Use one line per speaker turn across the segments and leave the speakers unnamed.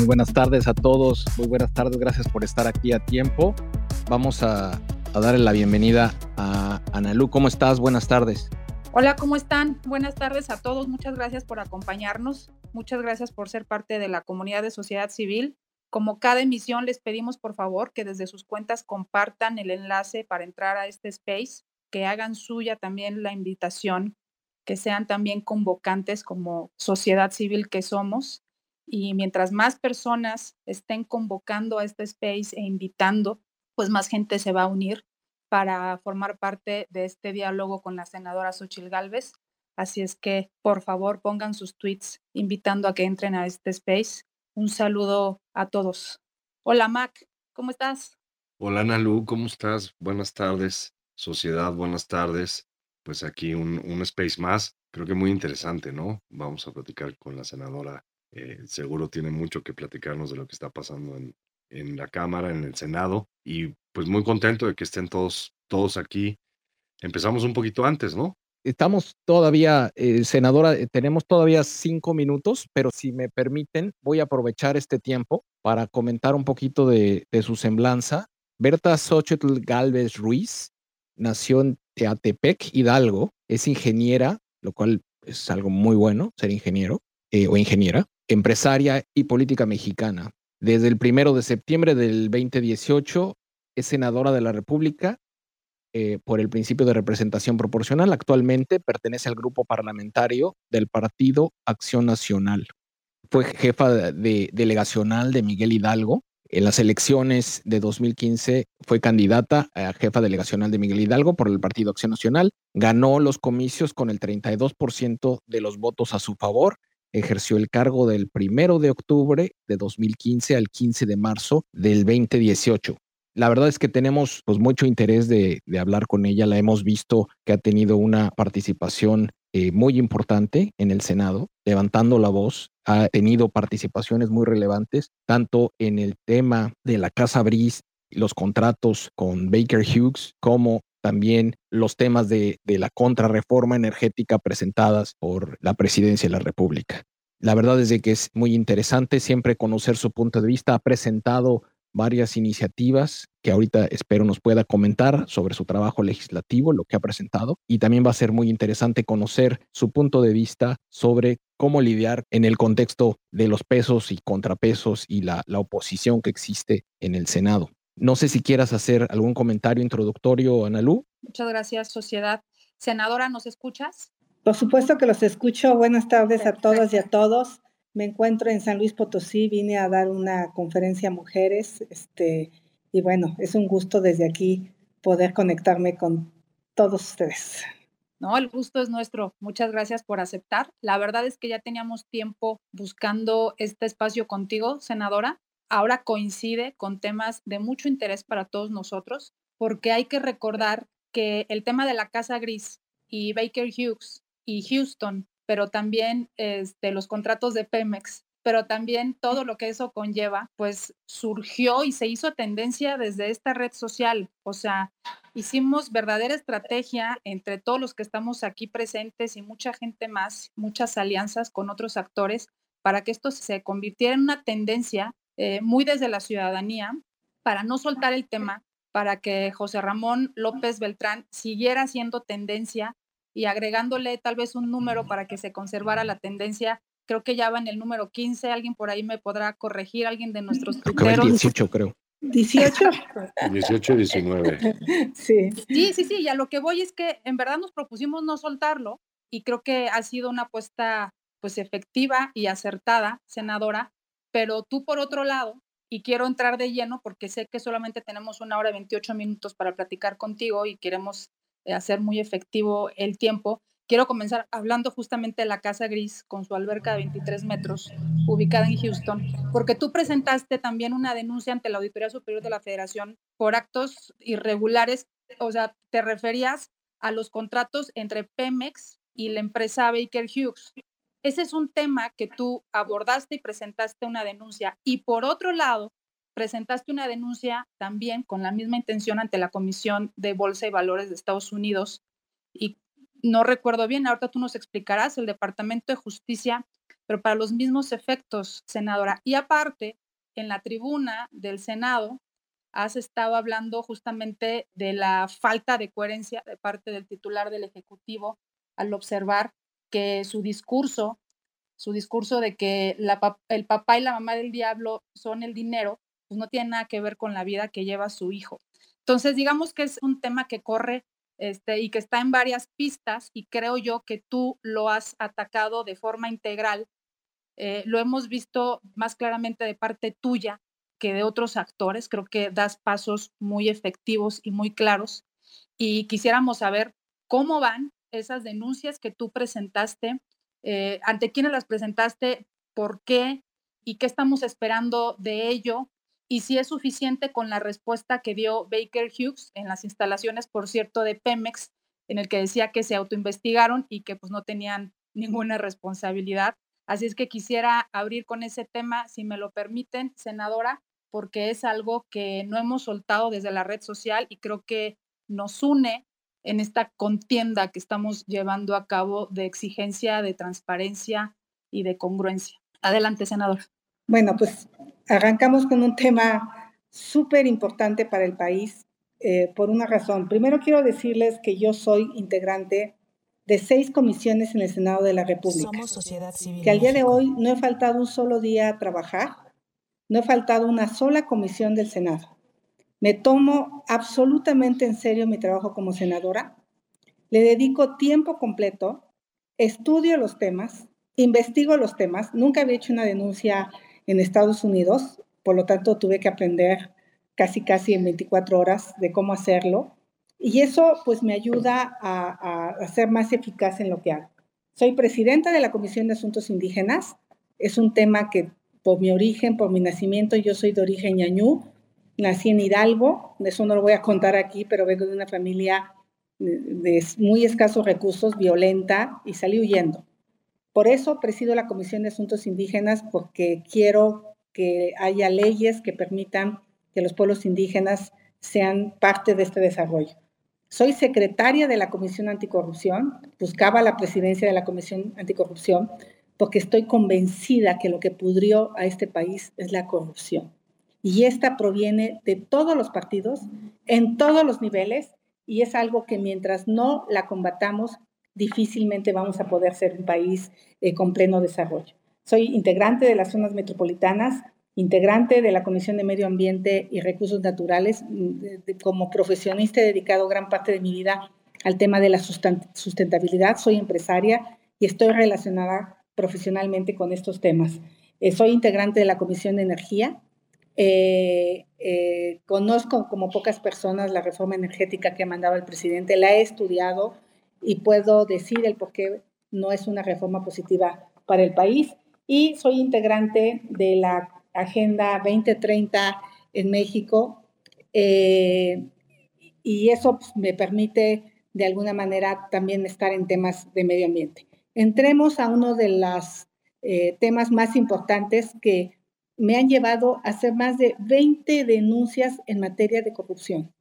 Muy buenas tardes a todos, muy buenas tardes, gracias por estar aquí a tiempo. Vamos a, darle la bienvenida a Analu. ¿Cómo estás? Buenas tardes.
Hola, ¿cómo están? Buenas tardes a todos, muchas gracias por acompañarnos, muchas gracias por ser parte de la comunidad de sociedad civil. Como cada emisión, les pedimos por favor que desde sus cuentas compartan el enlace para entrar a este space, que hagan suya también la invitación, que sean también convocantes como sociedad civil que somos y mientras más personas estén convocando a este space e invitando, pues más gente se va a unir para formar parte de este diálogo con la senadora Xochil Gálvez. Así es que, por favor, pongan sus tweets invitando a que entren a este space. Un saludo a todos. Hola, Mac, ¿cómo estás?
Hola, Nalu, ¿cómo estás? Buenas tardes, sociedad, buenas tardes. Pues aquí un, un space más, creo que muy interesante, ¿no? Vamos a platicar con la senadora eh, seguro tiene mucho que platicarnos de lo que está pasando en, en, la Cámara, en el Senado, y pues muy contento de que estén todos, todos aquí. Empezamos un poquito antes, ¿no?
Estamos todavía, eh, senadora, eh, tenemos todavía cinco minutos, pero si me permiten, voy a aprovechar este tiempo para comentar un poquito de, su semblanza. Berta Xochitl Galvez Ruiz nació en Teatepec, Hidalgo, es ingeniera, lo cual es algo muy bueno, ser ingeniero o ingeniera empresaria y política mexicana. Desde el primero de septiembre del 2018 es senadora de la República eh, por el principio de representación proporcional. Actualmente pertenece al grupo parlamentario del Partido Acción Nacional. Fue jefa de, delegacional de Miguel Hidalgo. En las elecciones de 2015 fue candidata a jefa delegacional de Miguel Hidalgo por el Partido Acción Nacional. Ganó los comicios con el 32% de los votos a su favor ejerció el cargo del primero de octubre de 2015 al 15 de marzo del 2018. La verdad es que tenemos pues, mucho interés de, hablar con ella. La hemos visto que ha tenido una participación eh, muy importante en el Senado, levantando la voz. Ha tenido participaciones muy relevantes, tanto en el tema de la Casa Bris, los contratos con Baker Hughes, como también los temas de, la contrarreforma energética presentadas por la presidencia de la República. La verdad es que es muy interesante siempre conocer su punto de vista. Ha presentado varias iniciativas que ahorita espero nos pueda comentar sobre su trabajo legislativo, lo que ha presentado. Y también va a ser muy interesante conocer su punto de vista sobre cómo lidiar en el contexto de los pesos y contrapesos y la, la oposición que existe en el Senado. No sé si quieras hacer algún comentario introductorio, Analú.
Muchas gracias, sociedad. Senadora, ¿nos escuchas?
Por supuesto que los escucho. Buenas tardes a todas y a todos. Me encuentro en San Luis Potosí, vine a dar una conferencia a mujeres, este, y bueno, es un gusto desde aquí poder conectarme con todos ustedes.
No, el gusto es nuestro. Muchas gracias por aceptar. La verdad es que ya teníamos tiempo buscando este espacio contigo, senadora, ahora coincide con temas de mucho interés para todos nosotros, porque hay que recordar que el tema de la Casa Gris y Baker Hughes y Houston, pero también este, los contratos de Pemex, pero también todo lo que eso conlleva, pues surgió y se hizo tendencia desde esta red social. O sea, hicimos verdadera estrategia entre todos los que estamos aquí presentes y mucha gente más, muchas alianzas con otros actores para que esto se convirtiera en una tendencia eh, muy desde la ciudadanía, para no soltar el tema, para que José Ramón López Beltrán siguiera siendo tendencia y agregándole tal vez un número para que se conservara la tendencia. Creo que ya va en el número 15, alguien por ahí me podrá corregir, alguien de nuestros
tuiteros. 18, creo.
18.
18, 19.
Sí. Sí, sí, sí, y a lo que voy es que en verdad nos propusimos no soltarlo y creo que ha sido una apuesta pues efectiva y acertada, senadora, pero tú por otro lado, y quiero entrar de lleno porque sé que solamente tenemos una hora y 28 minutos para platicar contigo y queremos eh, hacer muy efectivo el tiempo, quiero comenzar hablando justamente de la Casa Gris con su alberca de 23 metros, ubicada en Houston, porque tú presentaste también una denuncia ante la Auditoría Superior de la Federación por actos irregulares, o sea, te referías a los contratos entre Pemex y la empresa Baker Hughes. Ese es un tema que tú abordaste y presentaste una denuncia. Y por otro lado, presentaste una denuncia también con la misma intención ante la Comisión de Bolsa y Valores de Estados Unidos. Y no recuerdo bien, ahorita tú nos explicarás, el Departamento de Justicia, pero para los mismos efectos, senadora. Y aparte, en la tribuna del Senado, has estado hablando justamente de la falta de coherencia de parte del titular del Ejecutivo al observar que su discurso, su discurso de que el papá y la mamá del diablo son el dinero, pues no tiene nada que ver con la vida que lleva su hijo. Entonces, digamos que es un tema que corre este, y que está en varias pistas y creo yo que tú lo has atacado de forma integral. Eh, lo hemos visto más claramente de parte tuya que de otros actores. Creo que das pasos muy efectivos y muy claros. Y quisiéramos saber cómo van esas denuncias que tú presentaste, eh, ante quiénes las presentaste, por qué y qué estamos esperando de ello y si es suficiente con la respuesta que dio Baker Hughes en las instalaciones, por cierto, de Pemex, en el que decía que se autoinvestigaron y que pues no tenían ninguna responsabilidad. Así es que quisiera abrir con ese tema, si me lo permiten, senadora, porque es algo que no hemos soltado desde la red social y creo que nos une en esta contienda que estamos llevando a cabo de exigencia, de transparencia y de congruencia. Adelante, senadora.
Bueno, pues arrancamos con un tema súper importante para el país eh, por una razón. Primero quiero decirles que yo soy integrante de seis comisiones en el Senado de la República. Somos sociedad civil. Que al día de hoy no he faltado un solo día a trabajar, no he faltado una sola comisión del Senado. Me tomo absolutamente en serio mi trabajo como senadora, le dedico tiempo completo, estudio los temas, investigo los temas, nunca había hecho una denuncia en Estados Unidos, por lo tanto tuve que aprender casi casi en 24 horas de cómo hacerlo. Y eso pues me ayuda a, a, ser más eficaz en lo que hago. Soy presidenta de la Comisión de Asuntos Indígenas, es un tema que por mi origen, por mi nacimiento, yo soy de origen ñañú, nací en Hidalgo, eso no lo voy a contar aquí, pero vengo de una familia de muy escasos recursos, violenta, y salí huyendo. Por eso presido la Comisión de Asuntos Indígenas, porque quiero que haya leyes que permitan que los pueblos indígenas sean parte de este desarrollo. Soy secretaria de la Comisión Anticorrupción, buscaba la presidencia de la Comisión Anticorrupción, porque estoy convencida que lo que pudrió a este país es la corrupción. Y esta proviene de todos los partidos, en todos los niveles, y es algo que mientras no la combatamos, difícilmente vamos a poder ser un país eh, con pleno desarrollo. Soy integrante de las zonas metropolitanas, integrante de la Comisión de Medio Ambiente y Recursos Naturales. Mm, como profesionista he dedicado gran parte de mi vida al tema de la sustentabilidad. Soy empresaria y estoy relacionada profesionalmente con estos temas. Eh, soy integrante de la Comisión de Energía. Eh, conozco como pocas personas la reforma energética que ha mandado el presidente. La he estudiado y puedo decir el por qué no es una reforma positiva para el país. Y soy integrante de la Agenda 2030 en México eh, y eso pues, me permite de alguna manera también estar en temas de medio ambiente. Entremos a uno de los eh, temas más importantes que me han llevado a hacer más de 20 denuncias en materia de corrupción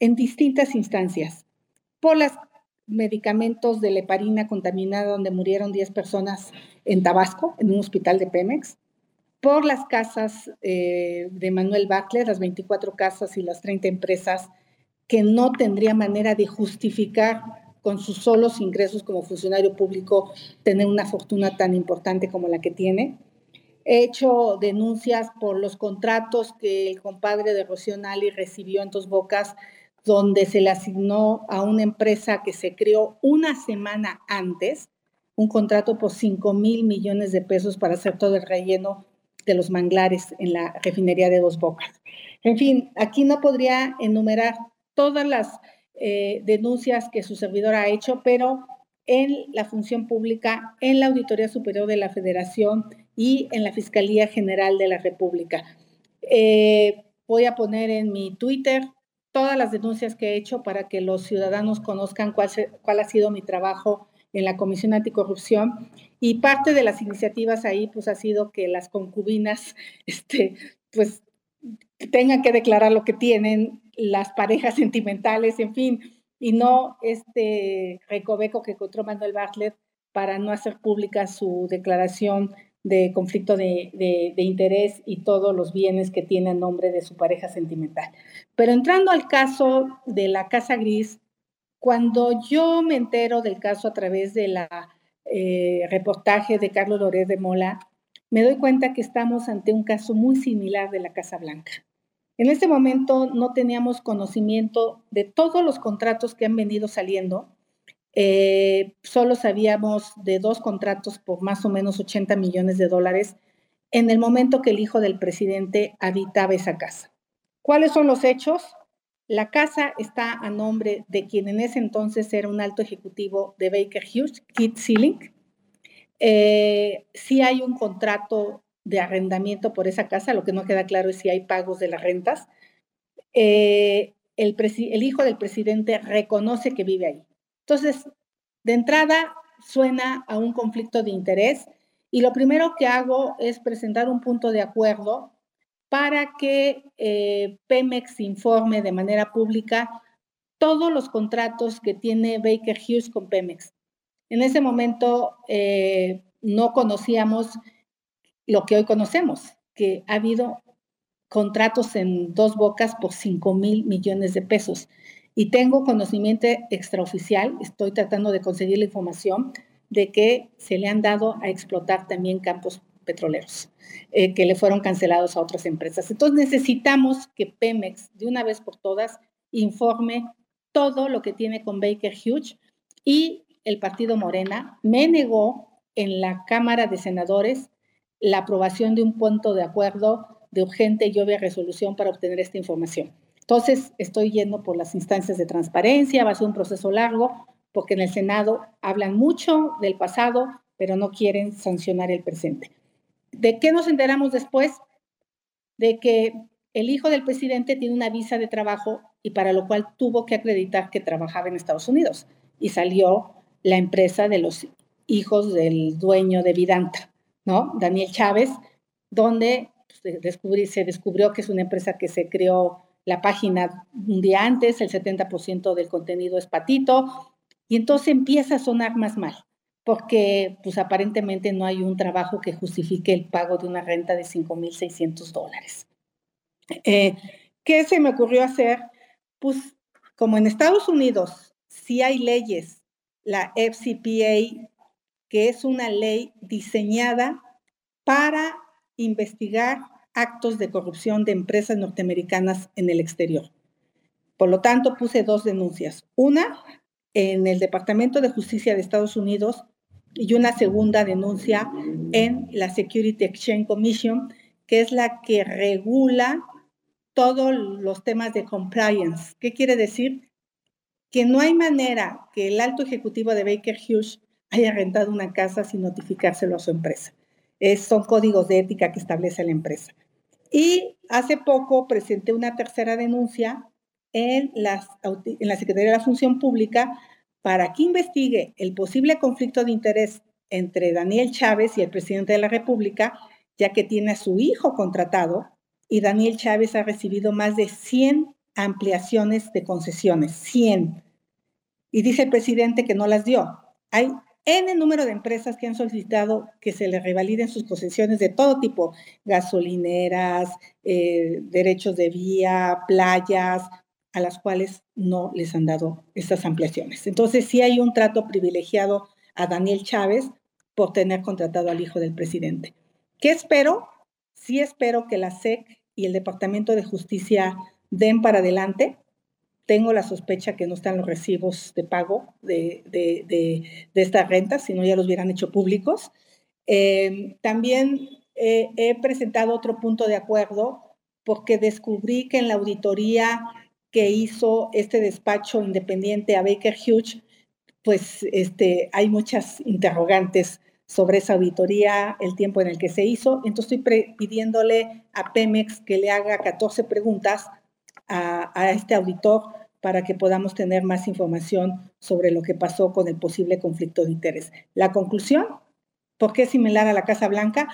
en distintas instancias por las medicamentos de leparina contaminada donde murieron 10 personas en Tabasco, en un hospital de Pemex, por las casas eh, de Manuel Butler, las 24 casas y las 30 empresas que no tendría manera de justificar con sus solos ingresos como funcionario público tener una fortuna tan importante como la que tiene. He hecho denuncias por los contratos que el compadre de Rocío Nali recibió en Dos Bocas donde se le asignó a una empresa que se creó una semana antes un contrato por 5 mil millones de pesos para hacer todo el relleno de los manglares en la refinería de Dos Bocas. En fin, aquí no podría enumerar todas las eh, denuncias que su servidor ha hecho, pero en la función pública, en la Auditoría Superior de la Federación y en la Fiscalía General de la República. Eh, voy a poner en mi Twitter todas las denuncias que he hecho para que los ciudadanos conozcan cuál, cuál ha sido mi trabajo en la Comisión Anticorrupción y parte de las iniciativas ahí pues ha sido que las concubinas este pues tengan que declarar lo que tienen las parejas sentimentales, en fin, y no este recoveco que encontró Manuel Bartlett para no hacer pública su declaración de conflicto de, de, interés y todos los bienes que tiene en nombre de su pareja sentimental. Pero entrando al caso de la Casa Gris, cuando yo me entero del caso a través de la eh, reportaje de Carlos Loret de Mola, me doy cuenta que estamos ante un caso muy similar de la Casa Blanca. En este momento no teníamos conocimiento de todos los contratos que han venido saliendo. Eh, solo sabíamos de dos contratos por más o menos 80 millones de dólares en el momento que el hijo del presidente habitaba esa casa. ¿Cuáles son los hechos? La casa está a nombre de quien en ese entonces era un alto ejecutivo de Baker Hughes, Kit Sealing. Eh, sí hay un contrato de arrendamiento por esa casa, lo que no queda claro es si hay pagos de las rentas. Eh, el, el hijo del presidente reconoce que vive ahí. Entonces, de entrada, suena a un conflicto de interés y lo primero que hago es presentar un punto de acuerdo para que eh, Pemex informe de manera pública todos los contratos que tiene Baker Hughes con Pemex. En ese momento eh, no conocíamos lo que hoy conocemos, que ha habido contratos en dos bocas por 5 mil millones de pesos. Y tengo conocimiento extraoficial, estoy tratando de conseguir la información de que se le han dado a explotar también campos petroleros, eh, que le fueron cancelados a otras empresas. Entonces necesitamos que Pemex, de una vez por todas, informe todo lo que tiene con Baker Hughes y el partido Morena me negó en la Cámara de Senadores la aprobación de un punto de acuerdo de urgente y obvia resolución para obtener esta información. Entonces, estoy yendo por las instancias de transparencia, va a ser un proceso largo, porque en el Senado hablan mucho del pasado, pero no quieren sancionar el presente. ¿De qué nos enteramos después? De que el hijo del presidente tiene una visa de trabajo y para lo cual tuvo que acreditar que trabajaba en Estados Unidos. Y salió la empresa de los hijos del dueño de Vidanta. ¿no? Daniel Chávez, donde pues, se descubrió que es una empresa que se creó la página un día antes, el 70% del contenido es patito, y entonces empieza a sonar más mal, porque pues aparentemente no hay un trabajo que justifique el pago de una renta de 5.600 dólares. Eh, ¿Qué se me ocurrió hacer? Pues como en Estados Unidos sí hay leyes, la FCPA que es una ley diseñada para investigar actos de corrupción de empresas norteamericanas en el exterior. Por lo tanto, puse dos denuncias. Una en el Departamento de Justicia de Estados Unidos y una segunda denuncia en la Security Exchange Commission, que es la que regula todos los temas de compliance. ¿Qué quiere decir? Que no hay manera que el alto ejecutivo de Baker Hughes haya rentado una casa sin notificárselo a su empresa. Es, son códigos de ética que establece la empresa. Y hace poco presenté una tercera denuncia en, las, en la Secretaría de la Función Pública para que investigue el posible conflicto de interés entre Daniel Chávez y el presidente de la República, ya que tiene a su hijo contratado y Daniel Chávez ha recibido más de 100 ampliaciones de concesiones, 100. Y dice el presidente que no las dio. Hay en el número de empresas que han solicitado que se les revaliden sus posesiones de todo tipo, gasolineras, eh, derechos de vía, playas, a las cuales no les han dado estas ampliaciones. Entonces, sí hay un trato privilegiado a Daniel Chávez por tener contratado al hijo del presidente. ¿Qué espero? Sí espero que la SEC y el Departamento de Justicia den para adelante tengo la sospecha que no están los recibos de pago de, de, estas rentas, si no ya los hubieran hecho públicos. Em, también eh, he presentado otro punto de acuerdo porque descubrí que en la auditoría que hizo este despacho independiente a Baker Hughes, pues este, hay muchas interrogantes sobre esa auditoría, el tiempo en el que se hizo. Entonces estoy pidiéndole a Pemex que le haga 14 preguntas a, a, este auditor para que podamos tener más información sobre lo que pasó con el posible conflicto de interés. La conclusión, ¿por qué es similar a la Casa Blanca?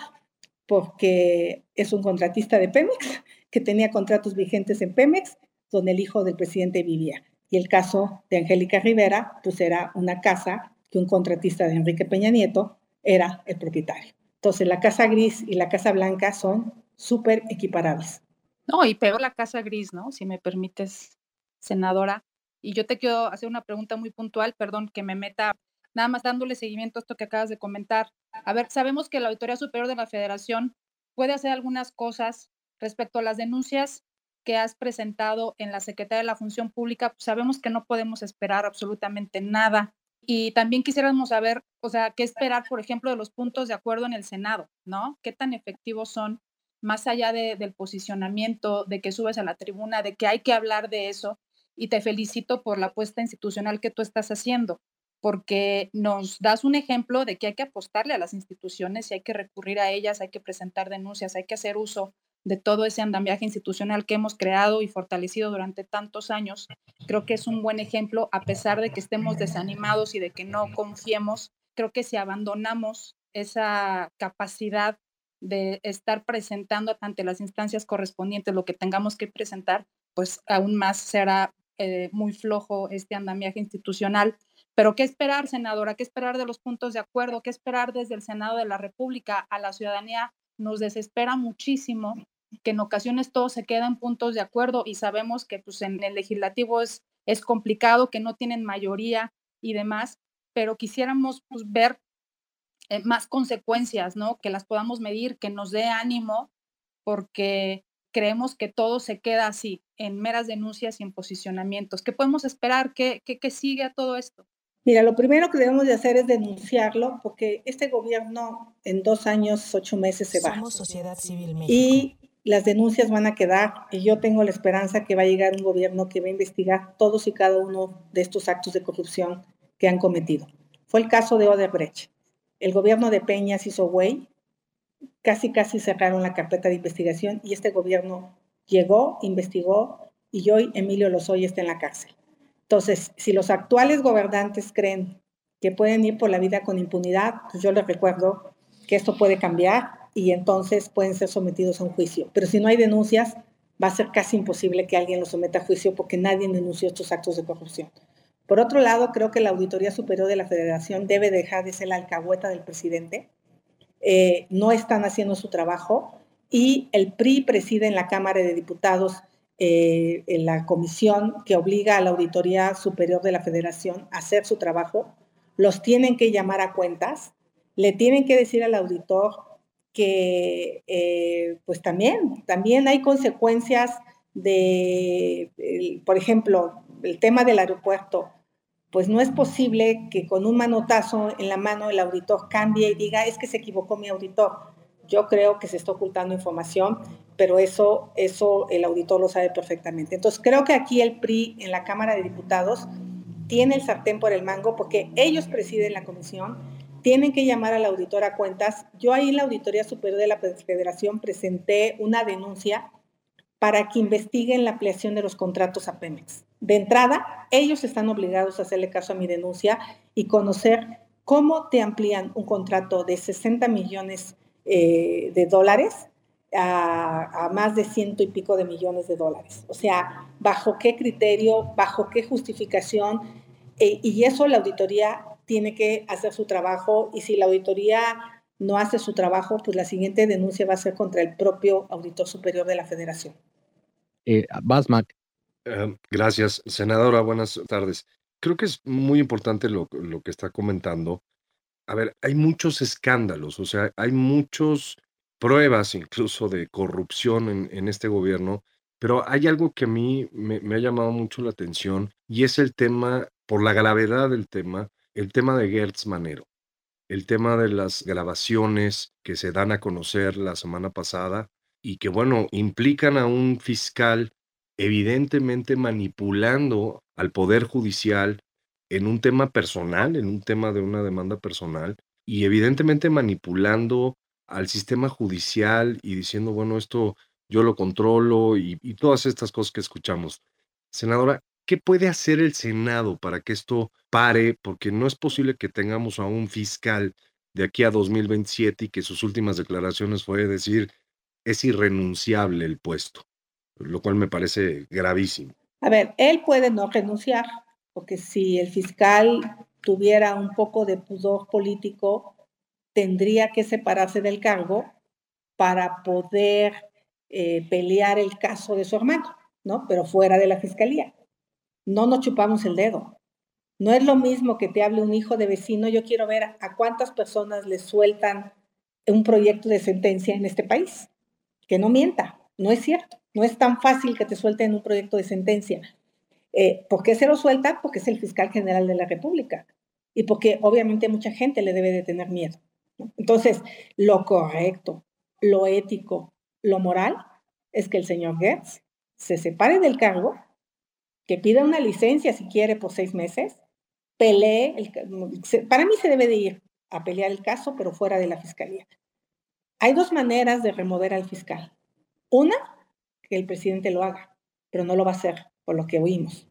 Porque es un contratista de Pemex que tenía contratos vigentes en Pemex, donde el hijo del presidente vivía. Y el caso de Angélica Rivera, pues era una casa que un contratista de Enrique Peña Nieto era el propietario. Entonces, la Casa Gris y la Casa Blanca son súper equiparables.
No, y peor la Casa Gris, ¿no? Si me permites, senadora. Y yo te quiero hacer una pregunta muy puntual, perdón, que me meta nada más dándole seguimiento a esto que acabas de comentar. A ver, sabemos que la Auditoría Superior de la Federación puede hacer algunas cosas respecto a las denuncias que has presentado en la Secretaría de la Función Pública, pues sabemos que no podemos esperar absolutamente nada. Y también quisiéramos saber, o sea, qué esperar, por ejemplo, de los puntos de acuerdo en el Senado, ¿no? ¿Qué tan efectivos son, más allá del posicionamiento, de que subes a la tribuna, de que hay que hablar de eso? Y te felicito por la apuesta institucional que tú estás haciendo, porque nos das un ejemplo de que hay que apostarle a las instituciones y hay que recurrir a ellas, hay que presentar denuncias, hay que hacer uso de todo ese andamiaje institucional que hemos creado y fortalecido durante tantos años. Creo que es un buen ejemplo, a pesar de que estemos desanimados y de que no confiemos, creo que si abandonamos esa capacidad de estar presentando ante las instancias correspondientes lo que tengamos que presentar, pues aún más será eh, muy flojo este andamiaje institucional. Pero ¿qué esperar, senadora? ¿Qué esperar de los puntos de acuerdo? ¿Qué esperar desde el Senado de la República a la ciudadanía? Nos desespera muchísimo que en ocasiones todo se queda en puntos de acuerdo y sabemos que pues, en el legislativo es, es complicado, que no tienen mayoría y demás, pero quisiéramos pues, ver eh, más consecuencias, ¿no? Que las podamos medir, que nos dé ánimo, porque creemos que todo se queda así, en meras denuncias y en posicionamientos. ¿Qué podemos esperar? ¿Qué, qué, qué sigue a todo esto?
Mira, lo primero que debemos de hacer es denunciarlo, porque este gobierno en dos años, ocho meses se va.
Somos sociedad civil
Y las denuncias van a quedar y yo tengo la esperanza que va a llegar un gobierno que va a investigar todos y cada uno de estos actos de corrupción que han cometido. Fue el caso de Odebrecht. El gobierno de Peñas hizo güey, casi casi cerraron la carpeta de investigación y este gobierno llegó, investigó y hoy Emilio Lozoya está en la cárcel. Entonces, si los actuales gobernantes creen que pueden ir por la vida con impunidad, pues yo les recuerdo que esto puede cambiar y entonces pueden ser sometidos a un juicio. Pero si no hay denuncias, va a ser casi imposible que alguien los someta a juicio porque nadie denunció estos actos de corrupción. Por otro lado, creo que la Auditoría Superior de la Federación debe dejar de ser la alcahueta del presidente. Eh, no están haciendo su trabajo y el PRI preside en la Cámara de Diputados eh, en la comisión que obliga a la Auditoría Superior de la Federación a hacer su trabajo. Los tienen que llamar a cuentas, le tienen que decir al auditor que eh, pues también, también hay consecuencias de, por ejemplo, el tema del aeropuerto, pues no es posible que con un manotazo en la mano el auditor cambie y diga, es que se equivocó mi auditor. Yo creo que se está ocultando información, pero eso, eso el auditor lo sabe perfectamente. Entonces, creo que aquí el PRI en la Cámara de Diputados tiene el sartén por el mango porque ellos presiden la comisión tienen que llamar al auditor a cuentas. Yo ahí en la Auditoría Superior de la Federación presenté una denuncia para que investiguen la ampliación de los contratos a Pemex. De entrada, ellos están obligados a hacerle caso a mi denuncia y conocer cómo te amplían un contrato de 60 millones eh, de dólares a, más de ciento y pico de millones de dólares. O sea, bajo qué criterio, bajo qué justificación. Eh, y eso la auditoría tiene que hacer su trabajo y si la auditoría no hace su trabajo, pues la siguiente denuncia va a ser contra el propio auditor superior de la federación.
Eh, Basmac.
Eh, gracias, senadora. Buenas tardes. Creo que es muy importante lo, lo que está comentando. A ver, hay muchos escándalos, o sea, hay muchas pruebas incluso de corrupción en, en, este gobierno, pero hay algo que a mí me, me ha llamado mucho la atención y es el tema, por la gravedad del tema, el tema de Gertz Manero, el tema de las grabaciones que se dan a conocer la semana pasada y que, bueno, implican a un fiscal evidentemente manipulando al Poder Judicial en un tema personal, en un tema de una demanda personal, y evidentemente manipulando al sistema judicial y diciendo, bueno, esto yo lo controlo y, todas estas cosas que escuchamos. Senadora, ¿qué puede hacer el Senado para que esto pare? Porque no es posible que tengamos a un fiscal de aquí a 2027 y que sus últimas declaraciones fue decir, es irrenunciable el puesto, lo cual me parece gravísimo.
A ver, él puede no renunciar, porque si el fiscal tuviera un poco de pudor político, tendría que separarse del cargo para poder eh, pelear el caso de su hermano, ¿no? Pero fuera de la fiscalía. No nos chupamos el dedo. No es lo mismo que te hable un hijo de vecino, yo quiero ver a cuántas personas le sueltan un proyecto de sentencia en este país. Que no mienta, no es cierto. No es tan fácil que te suelten un proyecto de sentencia. Eh, ¿Por qué se lo suelta? Porque es el fiscal general de la República y porque obviamente mucha gente le debe de tener miedo. Entonces, lo correcto, lo ético, lo moral es que el señor Gertz se separe del cargo, que pida una licencia si quiere por seis meses, pelee, el, para mí se debe de ir a pelear el caso, pero fuera de la fiscalía. Hay dos maneras de remover al fiscal. Una, que el presidente lo haga, pero no lo va a hacer, por lo que oímos.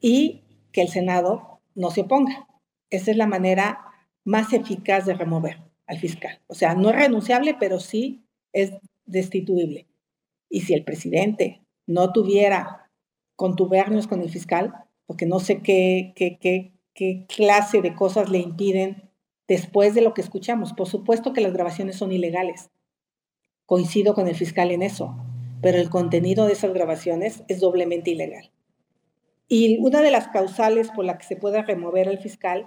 Y que el Senado no se oponga. Esa es la manera más eficaz de remover al fiscal. O sea, no es renunciable, pero sí es destituible. Y si el presidente no tuviera contubernios con el fiscal, porque no sé qué, clase de cosas le impiden después de lo que escuchamos. Por supuesto que las grabaciones son ilegales. Coincido con el fiscal en eso, pero el contenido de esas grabaciones es doblemente ilegal. Y una de las causales por la que se puede remover al fiscal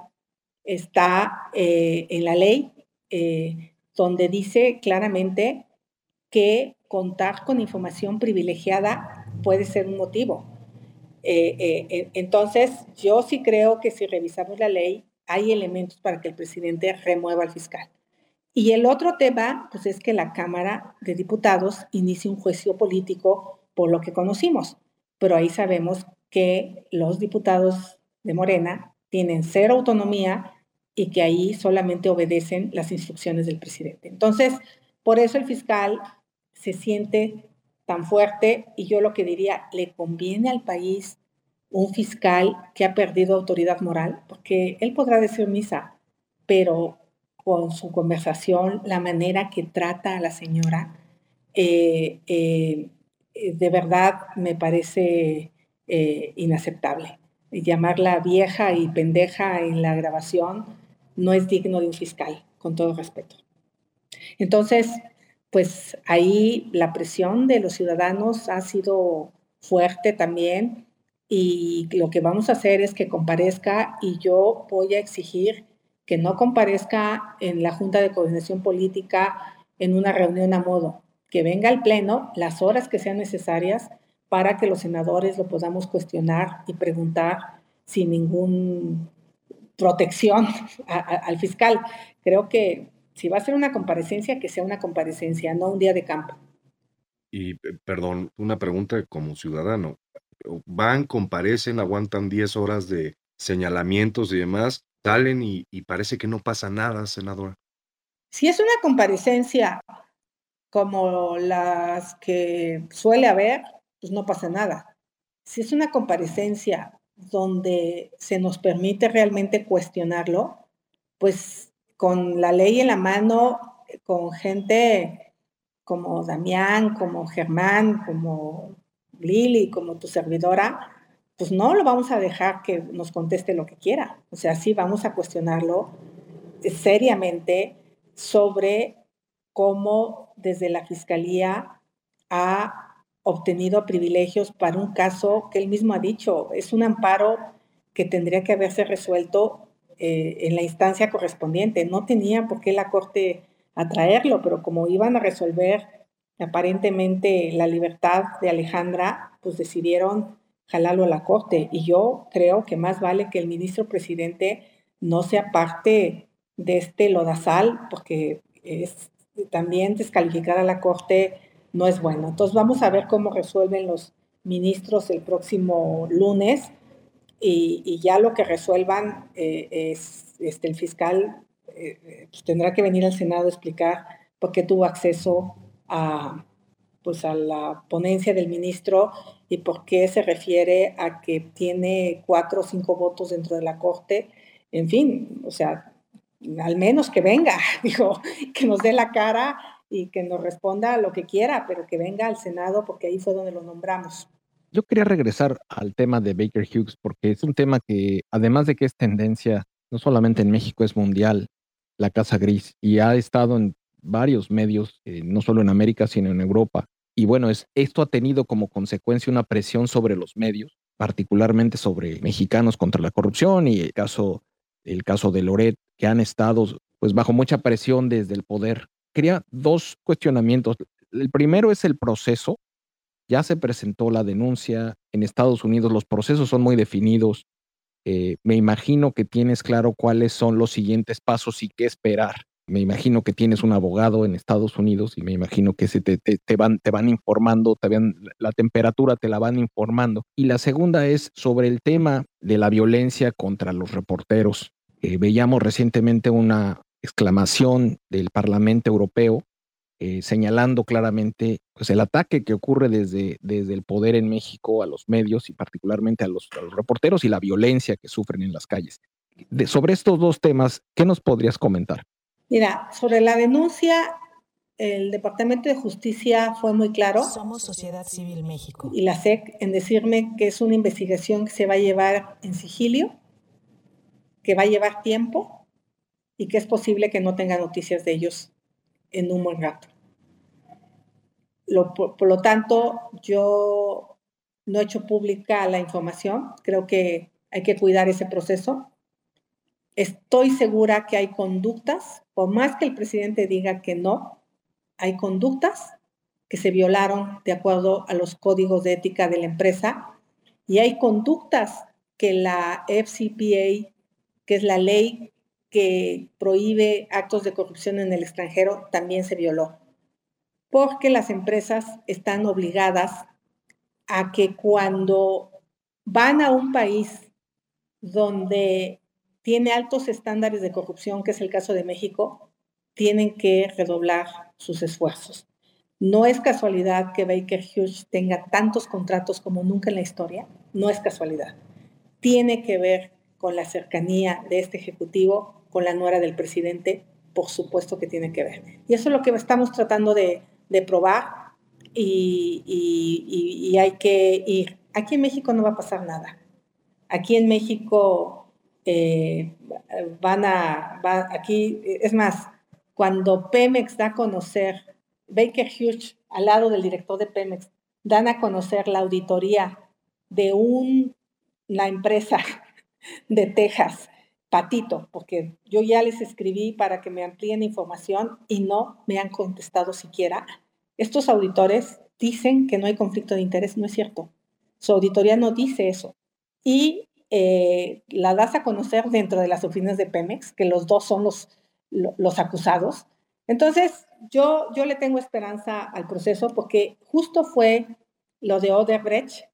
está eh, en la ley, eh, donde dice claramente que contar con información privilegiada puede ser un motivo. Eh, entonces, yo sí creo que si revisamos la ley, hay elementos para que el presidente remueva al fiscal. Y el otro tema, pues es que la Cámara de Diputados inicie un juicio político por lo que conocimos, pero ahí sabemos que los diputados de Morena tienen cero autonomía y que ahí solamente obedecen las instrucciones del presidente. Entonces, por eso el fiscal se siente tan fuerte y yo lo que diría, le conviene al país un fiscal que ha perdido autoridad moral, porque él podrá decir misa, pero con su conversación, la manera que trata a la señora, eh, eh, de verdad me parece eh, inaceptable. Llamarla vieja y pendeja en la grabación no es digno de un fiscal, con todo respeto. Entonces, pues ahí la presión de los ciudadanos ha sido fuerte también y lo que vamos a hacer es que comparezca y yo voy a exigir que no comparezca en la Junta de Coordinación Política en una reunión a modo, que venga al Pleno las horas que sean necesarias para que los senadores lo podamos cuestionar y preguntar sin ninguna protección al fiscal. Creo que si va a ser una comparecencia, que sea una comparecencia, no un día de campo.
Y perdón, una pregunta como ciudadano. Van, comparecen, aguantan 10 horas de señalamientos y demás, salen y, parece que no pasa nada, senadora.
Si es una comparecencia como las que suele haber, pues no pasa nada. Si es una comparecencia donde se nos permite realmente cuestionarlo, pues con la ley en la mano, con gente como Damián, como Germán, como Lili, como tu servidora, pues no lo vamos a dejar que nos conteste lo que quiera. O sea, sí vamos a cuestionarlo seriamente sobre cómo desde la Fiscalía ha obtenido privilegios para un caso que él mismo ha dicho, es un amparo que tendría que haberse resuelto eh, en la instancia correspondiente. No tenía por qué la Corte atraerlo, pero como iban a resolver aparentemente la libertad de Alejandra, pues decidieron jalarlo a la corte. Y yo creo que más vale que el ministro presidente no sea parte de este lodazal, porque es, también descalificar a la corte no es bueno. Entonces vamos a ver cómo resuelven los ministros el próximo lunes. Y, ya lo que resuelvan eh, es, este, el fiscal eh, pues tendrá que venir al Senado a explicar por qué tuvo acceso a, pues a la ponencia del ministro y por qué se refiere a que tiene cuatro o cinco votos dentro de la Corte. En fin, o sea, al menos que venga, digo, que nos dé la cara y que nos responda lo que quiera, pero que venga al Senado porque ahí fue donde lo nombramos.
Yo quería regresar al tema de Baker Hughes porque es un tema que, además de que es tendencia, no solamente en México, es mundial, la Casa Gris, y ha estado en varios medios, eh, no solo en América, sino en Europa. Y bueno, es, esto ha tenido como consecuencia una presión sobre los medios, particularmente sobre mexicanos contra la corrupción y el caso, el caso de Loret, que han estado pues bajo mucha presión desde el poder. Quería dos cuestionamientos. El primero es el proceso. Ya se presentó la denuncia en Estados Unidos, los procesos son muy definidos. Eh, me imagino que tienes claro cuáles son los siguientes pasos y qué esperar me imagino que tienes un abogado en Estados Unidos y me imagino que se te, van, te van informando, te van, la temperatura te la van informando. Y la segunda es sobre el tema de la violencia contra los reporteros. Eh, veíamos recientemente una exclamación del Parlamento Europeo eh, señalando claramente pues, el ataque que ocurre desde, desde el poder en México a los medios y particularmente a los, a los reporteros y la violencia que sufren en las calles. De, sobre estos dos temas, ¿qué nos podrías comentar?
Mira, sobre la denuncia, el Departamento de Justicia fue muy claro.
Somos Sociedad Civil México.
Y la SEC en decirme que es una investigación que se va a llevar en sigilio, que va a llevar tiempo y que es posible que no tenga noticias de ellos en un buen rato. Por, lo tanto, yo no he hecho pública la información. Creo que hay que cuidar ese proceso. Estoy segura que hay conductas, por más que el presidente diga que no, hay conductas que se violaron de acuerdo a los códigos de ética de la empresa y hay conductas que la FCPA, que es la ley que prohíbe actos de corrupción en el extranjero, también se violó. Porque las empresas están obligadas a que cuando van a un país donde tiene altos estándares de corrupción, que es el caso de México, tienen que redoblar sus esfuerzos. No es casualidad que Baker Hughes tenga tantos contratos como nunca en la historia, no es casualidad. Tiene que ver con la cercanía de este ejecutivo con la nuera del presidente, por supuesto que tiene que ver. Y eso es lo que estamos tratando de, probar y, y hay que ir. Aquí en México no va a pasar nada. Aquí en México eh, van a, aquí, es más, cuando Pemex da a conocer, Baker Hughes, al lado del director de Pemex, dan a conocer la auditoría de una empresa de Texas, Patito, porque yo ya les escribí para que me amplíen información y no me han contestado siquiera. Estos auditores dicen que no hay conflicto de interés, no es cierto. Su auditoría no dice eso. Y eh, la das a conocer dentro de las oficinas de Pemex, que los dos son los, los acusados. Entonces, yo, yo le tengo esperanza al proceso porque justo fue lo de Odebrecht,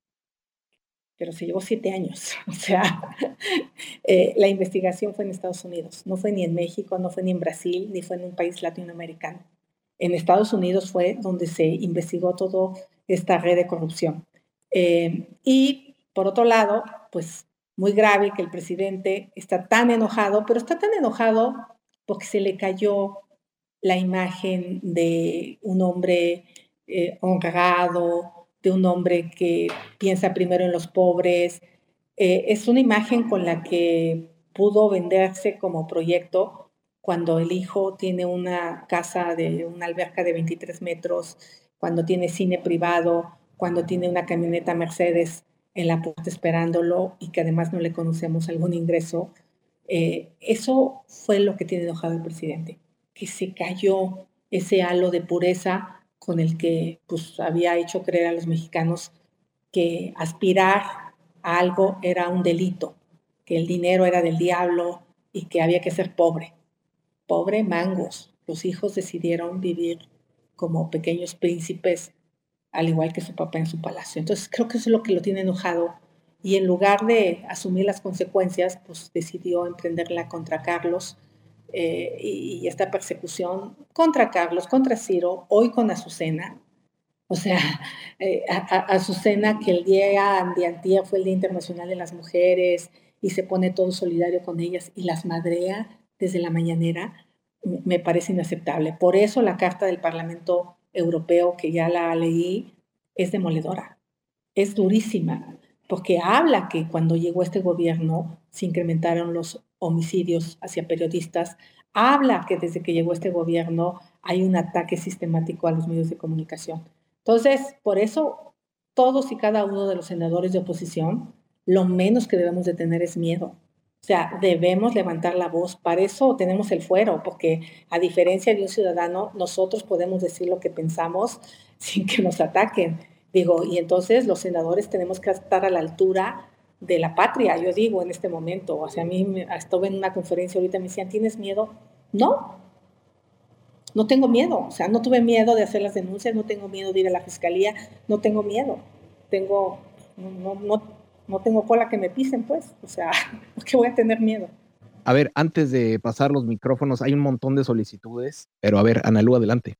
pero se llevó siete años. O sea, eh, la investigación fue en Estados Unidos, no fue ni en México, no fue ni en Brasil, ni fue en un país latinoamericano. En Estados Unidos fue donde se investigó toda esta red de corrupción. Eh, y por otro lado, pues muy grave que el presidente está tan enojado, pero está tan enojado porque se le cayó la imagen de un hombre eh, honrado, de un hombre que piensa primero en los pobres. Eh, es una imagen con la que pudo venderse como proyecto cuando el hijo tiene una casa de una alberca de 23 metros, cuando tiene cine privado, cuando tiene una camioneta Mercedes en la puerta esperándolo y que además no le conocemos algún ingreso. Eh, eso fue lo que tiene enojado el presidente, que se cayó ese halo de pureza con el que pues, había hecho creer a los mexicanos que aspirar a algo era un delito, que el dinero era del diablo y que había que ser pobre. Pobre mangos. Los hijos decidieron vivir como pequeños príncipes al igual que su papá en su palacio. Entonces creo que eso es lo que lo tiene enojado y en lugar de asumir las consecuencias, pues decidió emprenderla contra Carlos eh, y, esta persecución contra Carlos, contra Ciro, hoy con Azucena. O sea, eh, Azucena que el día de antía fue el Día Internacional de las Mujeres y se pone todo solidario con ellas y las madrea desde la mañanera, me parece inaceptable. Por eso la Carta del Parlamento Europeo, que ya la leí, es demoledora. Es durísima, porque habla que cuando llegó este gobierno se incrementaron los homicidios hacia periodistas, habla que desde que llegó este gobierno hay un ataque sistemático a los medios de comunicación. Entonces, por eso todos y cada uno de los senadores de oposición, lo menos que debemos de tener es miedo. O sea, debemos levantar la voz. Para eso tenemos el fuero, porque a diferencia de un ciudadano, nosotros podemos decir lo que pensamos sin que nos ataquen. Digo, y entonces los senadores tenemos que estar a la altura de la patria, yo digo en este momento. O sea, a mí estuve en una conferencia ahorita, me decían, ¿tienes miedo? No, no tengo miedo. O sea, no tuve miedo de hacer las denuncias, no tengo miedo de ir a la fiscalía, no tengo miedo. Tengo, no, no, no tengo cola que me pisen, pues. O sea, ¿por qué voy a tener miedo?
A ver, antes de pasar los micrófonos, hay un montón de solicitudes, pero a ver, Analú, adelante.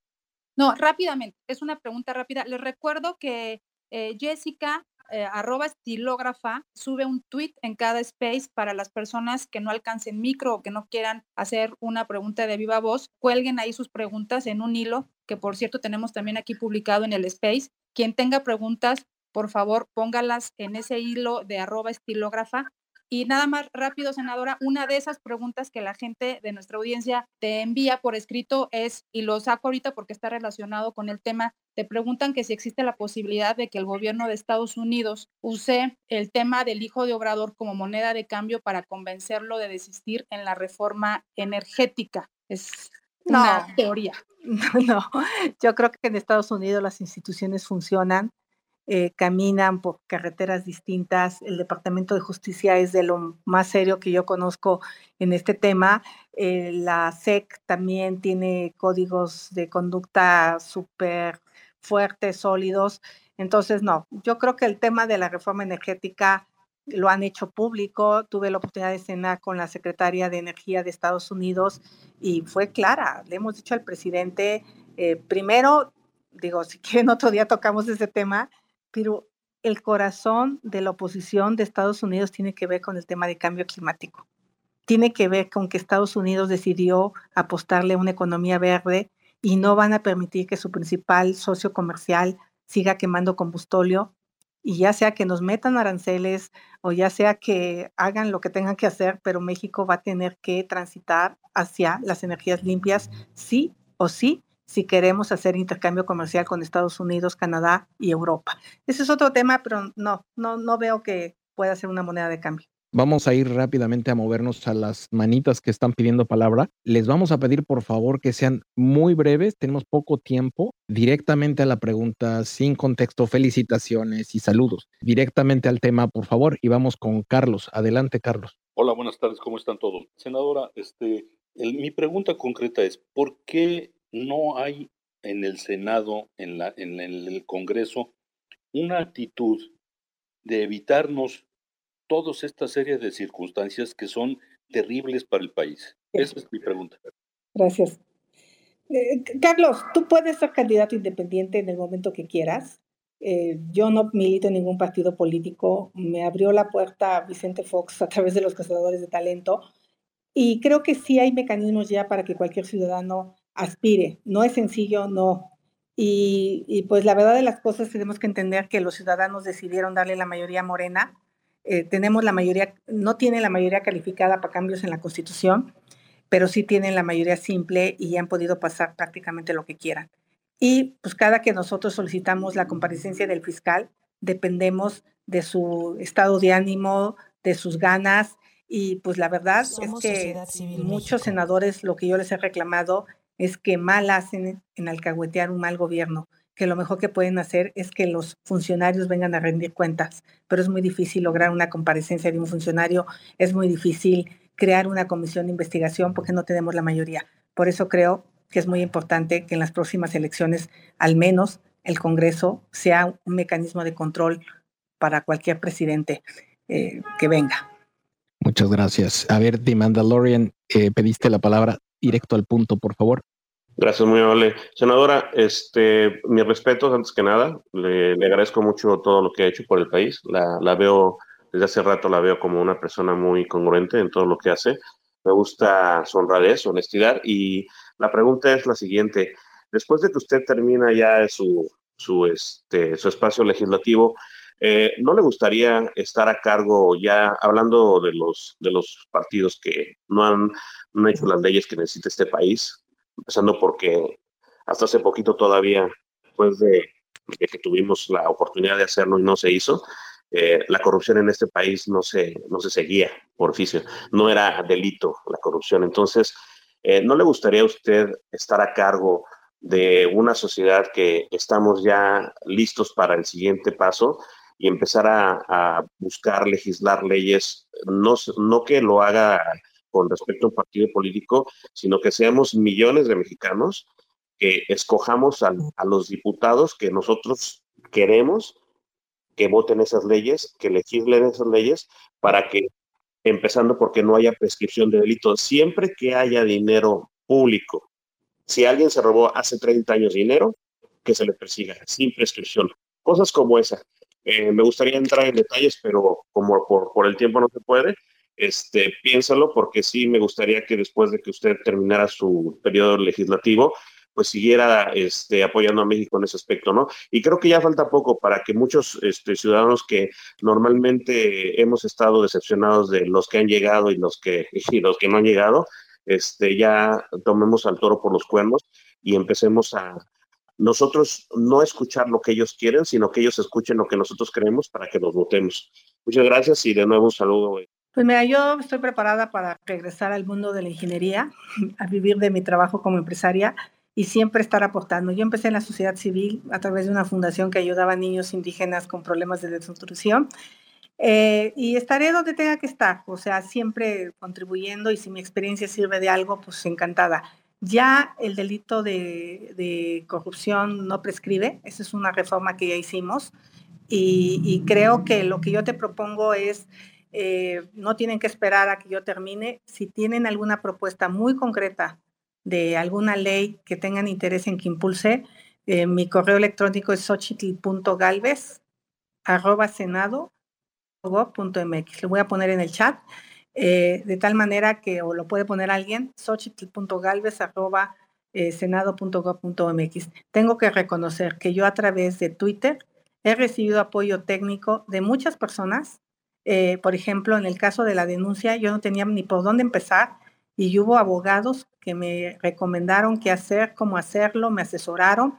No, rápidamente, es una pregunta rápida. Les recuerdo que eh, Jessica, eh, arroba estilógrafa, sube un tweet en cada space para las personas que no alcancen micro o que no quieran hacer una pregunta de viva voz. Cuelguen ahí sus preguntas en un hilo, que por cierto tenemos también aquí publicado en el space. Quien tenga preguntas, por favor, póngalas en ese hilo de arroba estilógrafa. Y nada más rápido, senadora, una de esas preguntas que la gente de nuestra audiencia te envía por escrito es, y lo saco ahorita porque está relacionado con el tema, te preguntan que si existe la posibilidad de que el gobierno de Estados Unidos use el tema del hijo de Obrador como moneda de cambio para convencerlo de desistir en la reforma energética. Es una teoría.
No, no, yo creo que en Estados Unidos las instituciones funcionan eh, caminan por carreteras distintas. El Departamento de Justicia es de lo más serio que yo conozco en este tema. Eh, la SEC también tiene códigos de conducta súper fuertes, sólidos. Entonces, no, yo creo que el tema de la reforma energética lo han hecho público. Tuve la oportunidad de cenar con la secretaria de Energía de Estados Unidos y fue clara. Le hemos dicho al presidente, eh, primero, digo, si quieren otro día tocamos ese tema, pero el corazón de la oposición de Estados Unidos tiene que ver con el tema de cambio climático. Tiene que ver con que Estados Unidos decidió apostarle a una economía verde y no van a permitir que su principal socio comercial siga quemando combustóleo y ya sea que nos metan aranceles o ya sea que hagan lo que tengan que hacer, pero México va a tener que transitar hacia las energías limpias, sí o sí, si queremos hacer intercambio comercial con Estados Unidos, Canadá y Europa. Ese es otro tema, pero no, no, no veo que pueda ser una moneda de cambio.
Vamos a ir rápidamente a movernos a las manitas que están pidiendo palabra. Les vamos a pedir por favor que sean muy breves, tenemos poco tiempo, directamente a la pregunta, sin contexto, felicitaciones y saludos. Directamente al tema, por favor, y vamos con Carlos. Adelante, Carlos.
Hola, buenas tardes, ¿cómo están todos? Senadora, este, mi pregunta concreta es, ¿por qué no hay en el Senado, en, la, el Congreso, una actitud de evitarnos todas esta serie de circunstancias que son terribles para el país. Esa es mi pregunta.
Gracias. Eh, Carlos, tú puedes ser candidato independiente en el momento que quieras. Eh, yo no milito en ningún partido político. Me abrió la puerta Vicente Fox a través de los cazadores de talento. Y creo que sí hay mecanismos ya para que cualquier ciudadano aspire. No es sencillo, no. Y, pues la verdad de las cosas tenemos que entender que los ciudadanos decidieron darle la mayoría morena. Eh, tenemos la mayoría, no tienen la mayoría calificada para cambios en la Constitución, pero sí tienen la mayoría simple y han podido pasar prácticamente lo que quieran. Y pues cada que nosotros solicitamos la comparecencia del fiscal, dependemos de su estado de ánimo, de sus ganas. Y pues la verdad es que muchos senadores, lo que yo les he reclamado es que mal hacen en alcahuetear un mal gobierno, que lo mejor que pueden hacer es que los funcionarios vengan a rendir cuentas, pero es muy difícil lograr una comparecencia de un funcionario, es muy difícil crear una comisión de investigación porque no tenemos la mayoría. Por eso creo que es muy importante que en las próximas elecciones al menos el Congreso sea un mecanismo de control para cualquier presidente. eh, que venga.
Muchas gracias. A ver, The Mandalorian, eh, pediste la palabra directo al punto, por favor.
Gracias, muy amable. Senadora, este, mis respetos antes que nada. Le, agradezco mucho todo lo que ha hecho por el país. La, la, veo, desde hace rato la veo como una persona muy congruente en todo lo que hace. Me gusta su honradez, su honestidad. Y la pregunta es la siguiente. Después de que usted termina ya su, su, este, su espacio legislativo, eh, ¿No le gustaría estar a cargo ya, hablando de los, de los partidos que no han, no han hecho las leyes que necesita este país, empezando porque hasta hace poquito todavía, después de, que tuvimos la oportunidad de hacerlo y no se hizo, eh, la corrupción en este país no se, no se seguía por oficio, no era delito la corrupción. Entonces, eh, ¿no le gustaría a usted estar a cargo de una sociedad que estamos ya listos para el siguiente paso y empezar a, buscar, legislar leyes, no, no que lo haga con respecto a un partido político, sino que seamos millones de mexicanos que escojamos a, los diputados que nosotros queremos que voten esas leyes, que legislen esas leyes, para que, empezando porque no haya prescripción de delito, siempre que haya dinero público, si alguien se robó hace 30 años dinero, que se le persiga sin prescripción. Cosas como esa. Eh, me gustaría entrar en detalles, pero como por, por el tiempo no se puede, este, piénsalo porque sí me gustaría que después de que usted terminara su periodo legislativo, pues siguiera este, apoyando a México en ese aspecto, ¿no? Y creo que ya falta poco para que muchos este, ciudadanos que normalmente hemos estado decepcionados de los que han llegado y los que, y los que no han llegado, ya tomemos al toro por los cuernos y empecemos a nosotros no escuchar lo que ellos quieren, sino que ellos escuchen lo que nosotros queremos para que los votemos. Muchas gracias y de nuevo un saludo.
Pues mira, yo estoy preparada para regresar al mundo de la ingeniería, a vivir de mi trabajo como empresaria y siempre estar aportando. Yo empecé en la sociedad civil a través de una fundación que ayudaba a niños indígenas con problemas de desnutrición eh, y estaré donde tenga que estar, o sea, siempre contribuyendo y si mi experiencia sirve de algo, pues encantada. Ya el delito de, corrupción no prescribe, esa es una reforma que ya hicimos y creo que lo que yo te propongo es eh, no tienen que esperar a que yo termine. Si tienen alguna propuesta muy concreta de alguna ley que tengan interés en que impulse, eh, mi correo electrónico es xochitl.galvez arroba Lo voy a poner en el chat, eh, de tal manera que, o lo puede poner alguien, xochitl.galvez arroba senado.gov.mx. Tengo que reconocer que yo a través de Twitter he recibido apoyo técnico de muchas personas eh, por ejemplo, en el caso de la denuncia, yo no tenía ni por dónde empezar y hubo abogados que me recomendaron qué hacer, cómo hacerlo, me asesoraron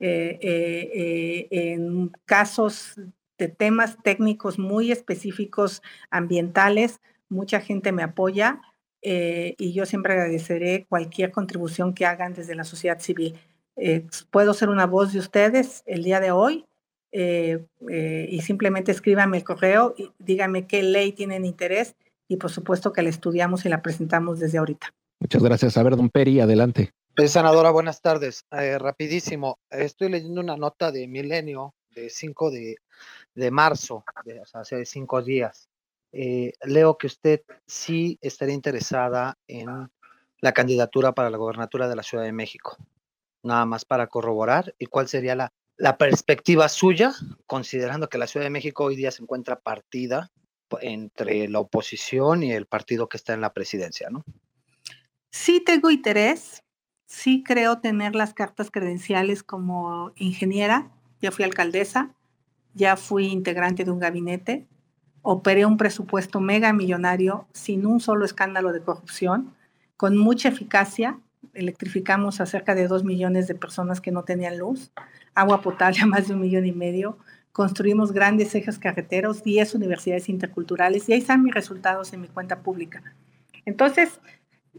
eh, eh, en casos de temas técnicos muy específicos ambientales. Mucha gente me apoya y yo siempre agradeceré cualquier contribución que hagan desde la sociedad civil. puedo ser una voz de ustedes el día de hoy eh, eh, y simplemente escríbame el correo y dígame qué ley tienen interés y por supuesto que la estudiamos y la presentamos desde ahorita.
Muchas gracias. A ver, don Peri, adelante.
Pues, senadora, buenas tardes. Eh, rapidísimo, estoy leyendo una nota de Milenio de 5 de, de marzo, de, o sea, hace cinco días. Leo que usted sí estaría interesada en la candidatura para la gobernatura de la Ciudad de México. Nada más para corroborar y cuál sería la la perspectiva suya, considerando que la Ciudad de México hoy día se encuentra partida entre la oposición y el partido que está en la presidencia, ¿no?
Sí tengo interés, sí creo tener las cartas credenciales como ingeniera, ya fui alcaldesa, ya fui integrante de un gabinete, operé un presupuesto mega millonario sin un solo escándalo de corrupción, con mucha eficacia, electrificamos a cerca de dos millones de personas que no tenían luz, agua potable a más de un millón y medio, construimos grandes ejes carreteros, 10 universidades interculturales y ahí están mis resultados en mi cuenta pública. Entonces,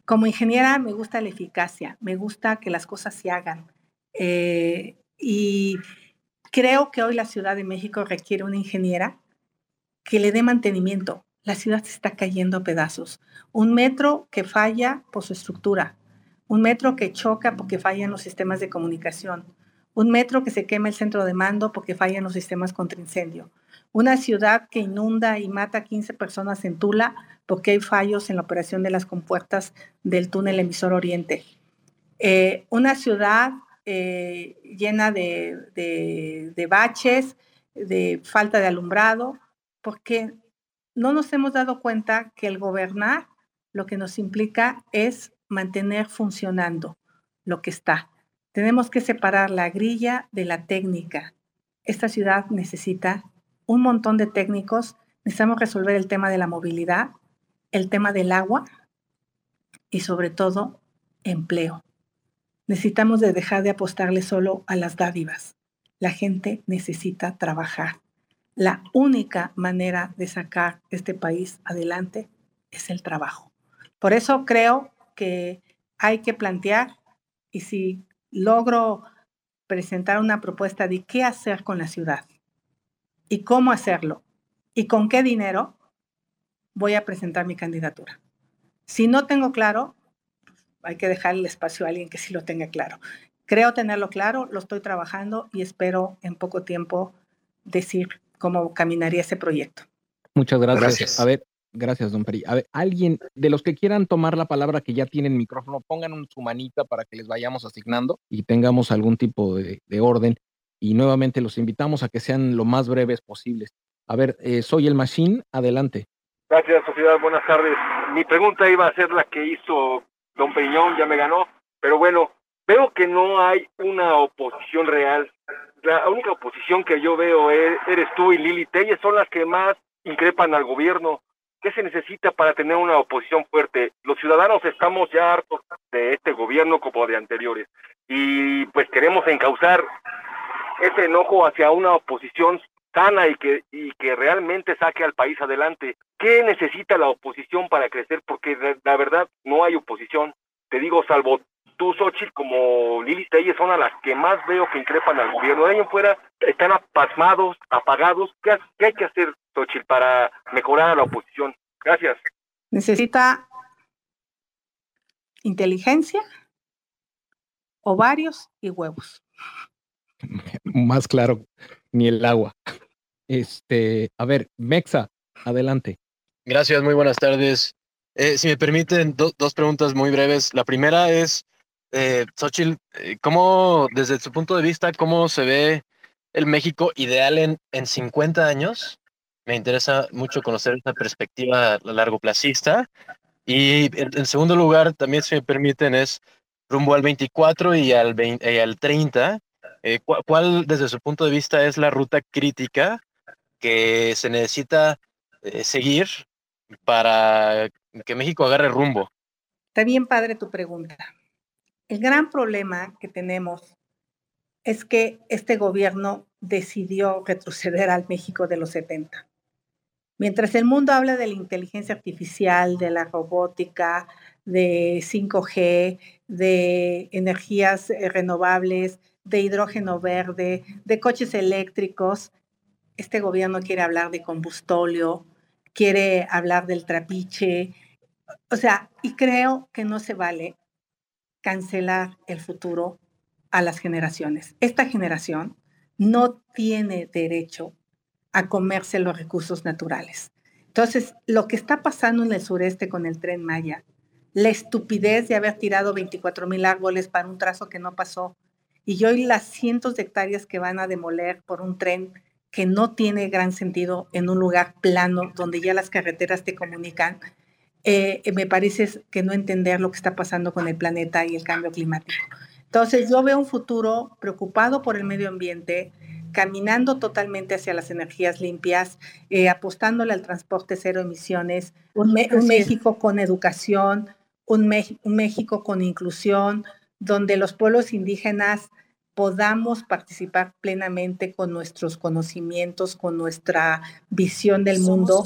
como ingeniera me gusta la eficacia, me gusta que las cosas se hagan. Eh, y creo que hoy la Ciudad de México requiere una ingeniera que le dé mantenimiento. La ciudad se está cayendo a pedazos. Un metro que falla por su estructura, un metro que choca porque fallan los sistemas de comunicación, Un metro que se quema el centro de mando porque fallan los sistemas contra incendio. Una ciudad que inunda y mata a 15 personas en Tula porque hay fallos en la operación de las compuertas del túnel emisor oriente. Eh, una ciudad eh, llena de, baches, de falta de alumbrado, porque no nos hemos dado cuenta que el gobernar lo que nos implica es mantener funcionando lo que está. Tenemos que separar la grilla de la técnica. Esta ciudad necesita un montón de técnicos. Necesitamos resolver el tema de la movilidad, el tema del agua y sobre todo empleo. Necesitamos de dejar de apostarle solo a las dádivas. La gente necesita trabajar. La única manera de sacar este país adelante es el trabajo. Por eso creo que hay que plantear y si logro presentar una propuesta de qué hacer con la ciudad y cómo hacerlo y con qué dinero, voy a presentar mi candidatura. Si no tengo claro, hay que dejar el espacio a alguien que sí lo tenga claro. Creo tenerlo claro, lo estoy trabajando y espero en poco tiempo decir cómo caminaría ese proyecto.
Muchas gracias. A ver, gracias, don Peri. A ver, alguien de los que quieran tomar la palabra que ya tienen micrófono, pongan su manita para que les vayamos asignando y tengamos algún tipo de, orden. Y nuevamente los invitamos a que sean lo más breves posibles. A ver, eh, soy el Machine, adelante.
Gracias, sociedad. Buenas tardes. Mi pregunta iba a ser la que hizo don Peñón ya me ganó, pero bueno, veo que no hay una oposición real. La única oposición que yo veo es, eres tú y Lili Telles, son las que más increpan al gobierno. ¿Qué se necesita para tener una oposición fuerte? Los ciudadanos estamos ya hartos de este gobierno como de anteriores y pues queremos encauzar ese enojo hacia una oposición sana y que, y que realmente saque al país adelante. ¿Qué necesita la oposición para crecer? Porque la verdad no hay oposición. Te digo, salvo tú, Xochitl, como Lili Telles, son a las que más veo que increpan al gobierno. De ahí en fuera están apasmados, apagados. ¿Qué, hay que hacer, Xochitl, para mejorar a la oposición? Gracias.
Necesita inteligencia, ovarios y huevos.
Más claro, ni el agua. Este, a ver, Mexa, adelante.
Gracias, muy buenas tardes. Eh, si me permiten, dos preguntas muy breves. La primera es, eh, Xochitl, eh, ¿cómo, desde su punto de vista, cómo se ve el México ideal en, en 50 años? Me interesa mucho conocer esa perspectiva largo placista. Y en, segundo lugar, también, si me permiten, es rumbo al 24 y al, 20, y al 30. Eh, ¿Cuál, desde su punto de vista, es la ruta crítica que se necesita eh, seguir para que México agarre rumbo?
Está bien padre tu pregunta. El gran problema que tenemos es que este gobierno decidió retroceder al México de los 70. Mientras el mundo habla de la inteligencia artificial, de la robótica, de 5G, de energías eh, renovables, de hidrógeno verde, de coches eléctricos, este gobierno quiere hablar de combustóleo, quiere hablar del trapiche, o sea, y creo que no se vale cancelar el futuro a las generaciones. Esta generación no tiene derecho a comerse los recursos naturales. Entonces, lo que está pasando en el sureste con el tren Maya, la estupidez de haber tirado 24 mil árboles para un trazo que no pasó, y hoy las cientos de hectáreas que van a demoler por un tren que no tiene gran sentido en un lugar plano donde ya las carreteras te comunican, eh, me parece que no entender lo que está pasando con el planeta y el cambio climático. Entonces yo veo un futuro preocupado por el medio ambiente, caminando totalmente hacia las energías limpias, eh, apostándole al transporte cero emisiones, un, México con educación, un, un México con inclusión, donde los pueblos indígenas podamos participar plenamente con nuestros conocimientos, con nuestra visión del mundo,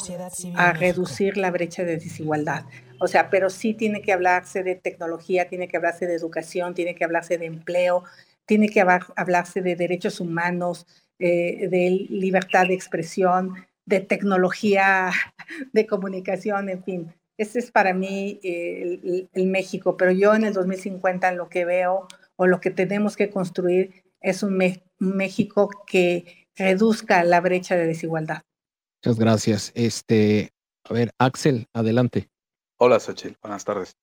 a reducir la brecha de desigualdad. O sea, pero sí tiene que hablarse de tecnología, tiene que hablarse de educación, tiene que hablarse de empleo, tiene que hablarse de derechos humanos, eh, de libertad de expresión, de tecnología de comunicación, en fin. Ese es para mí eh, el México, pero yo en el 2050 lo que veo o lo que tenemos que construir es un, México que reduzca la brecha de desigualdad.
Muchas gracias. Este, a ver, Axel, adelante.
Hola, Xochitl, buenas tardes.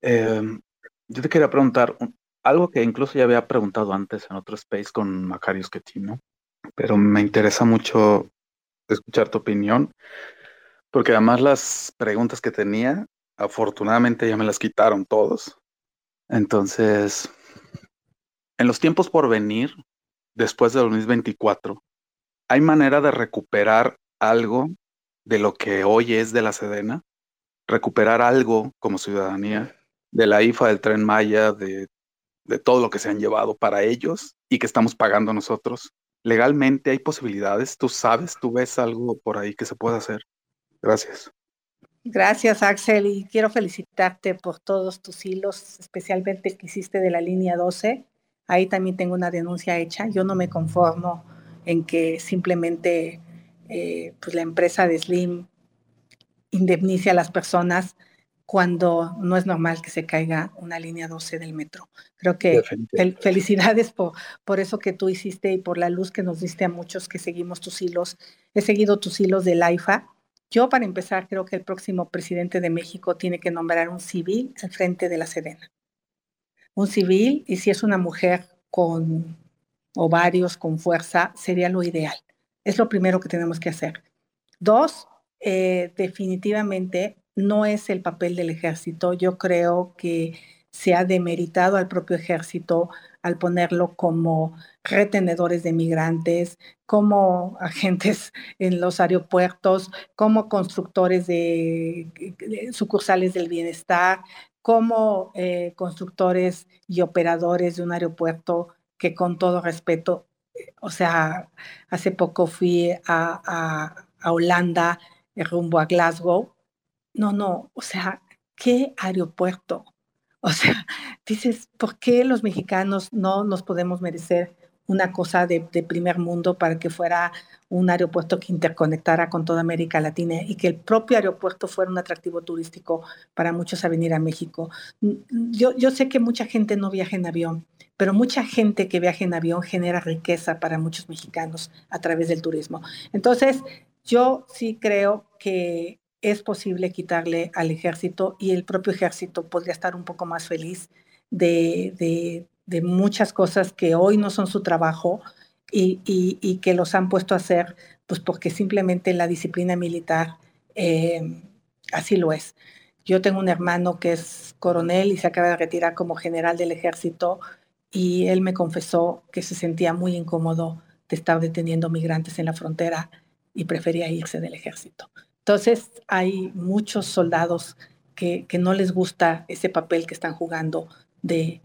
Em, yo te quería preguntar algo que incluso ya había preguntado antes en otro space con Macario Schettino, pero me interesa mucho escuchar tu opinión, porque además las preguntas que tenía, afortunadamente ya me las quitaron todos. Entonces, en los tiempos por venir, después de 2024, ¿hay manera de recuperar algo de lo que hoy es de la Sedena? Recuperar algo como ciudadanía de la IFA, del tren Maya, de, de todo lo que se han llevado para ellos y que estamos pagando nosotros. Legalmente hay posibilidades, tú sabes, tú ves algo por ahí que se puede hacer. Gracias.
Gracias, Axel, y quiero felicitarte por todos tus hilos, especialmente el que hiciste de la línea 12. Ahí también tengo una denuncia hecha. Yo no me conformo en que simplemente eh, pues la empresa de Slim indemnice a las personas cuando no es normal que se caiga una línea 12 del metro. Creo que felicidades por, por eso que tú hiciste y por la luz que nos diste a muchos que seguimos tus hilos. He seguido tus hilos del AIFA. Yo, para empezar, creo que el próximo presidente de México tiene que nombrar un civil al frente de la Sedena. Un civil, y si es una mujer con ovarios, con fuerza, sería lo ideal. Es lo primero que tenemos que hacer. Dos, eh, definitivamente no es el papel del ejército. Yo creo que se ha demeritado al propio ejército al ponerlo como retenedores de migrantes, como agentes en los aeropuertos, como constructores de, sucursales del bienestar, como eh, constructores y operadores de un aeropuerto que con todo respeto, o sea, hace poco fui a, a Holanda rumbo a Glasgow no, no, o sea, ¿qué aeropuerto? O sea, dices, ¿por qué los mexicanos no nos podemos merecer una cosa de, primer mundo para que fuera un aeropuerto que interconectara con toda América Latina y que el propio aeropuerto fuera un atractivo turístico para muchos a venir a México? Yo, yo sé que mucha gente no viaja en avión, pero mucha gente que viaja en avión genera riqueza para muchos mexicanos a través del turismo. Entonces, yo sí creo que es posible quitarle al ejército y el propio ejército podría estar un poco más feliz de, muchas cosas que hoy no son su trabajo y, que los han puesto a hacer, pues porque simplemente la disciplina militar eh, así lo es. Yo tengo un hermano que es coronel y se acaba de retirar como general del ejército y él me confesó que se sentía muy incómodo de estar deteniendo migrantes en la frontera y prefería irse del ejército. Entonces hay muchos soldados que, no les gusta ese papel que están jugando de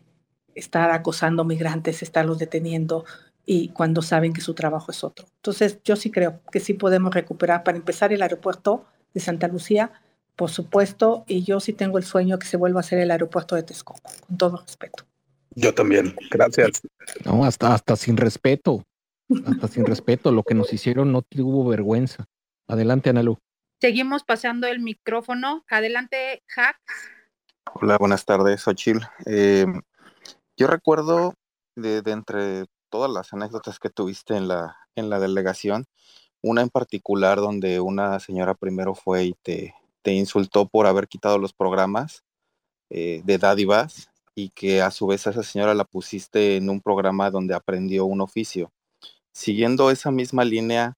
estar acosando migrantes, estarlos deteniendo y cuando saben que su trabajo es otro. Entonces yo sí creo que sí podemos recuperar para empezar el aeropuerto de Santa Lucía, por supuesto, y yo sí tengo el sueño que se vuelva a hacer el aeropuerto de Texcoco, con todo respeto.
Yo también, gracias.
No, hasta, hasta sin respeto, hasta sin respeto, lo que nos hicieron no tuvo vergüenza. Adelante, Analu.
Seguimos pasando el micrófono. Adelante, Hack.
Hola, buenas tardes, Ochil. Eh, yo recuerdo de, entre todas las anécdotas que tuviste en la, en la delegación, una en particular donde una señora primero fue y te, te insultó por haber quitado los programas eh, de dádivas y que a su vez a esa señora la pusiste en un programa donde aprendió un oficio. Siguiendo esa misma línea,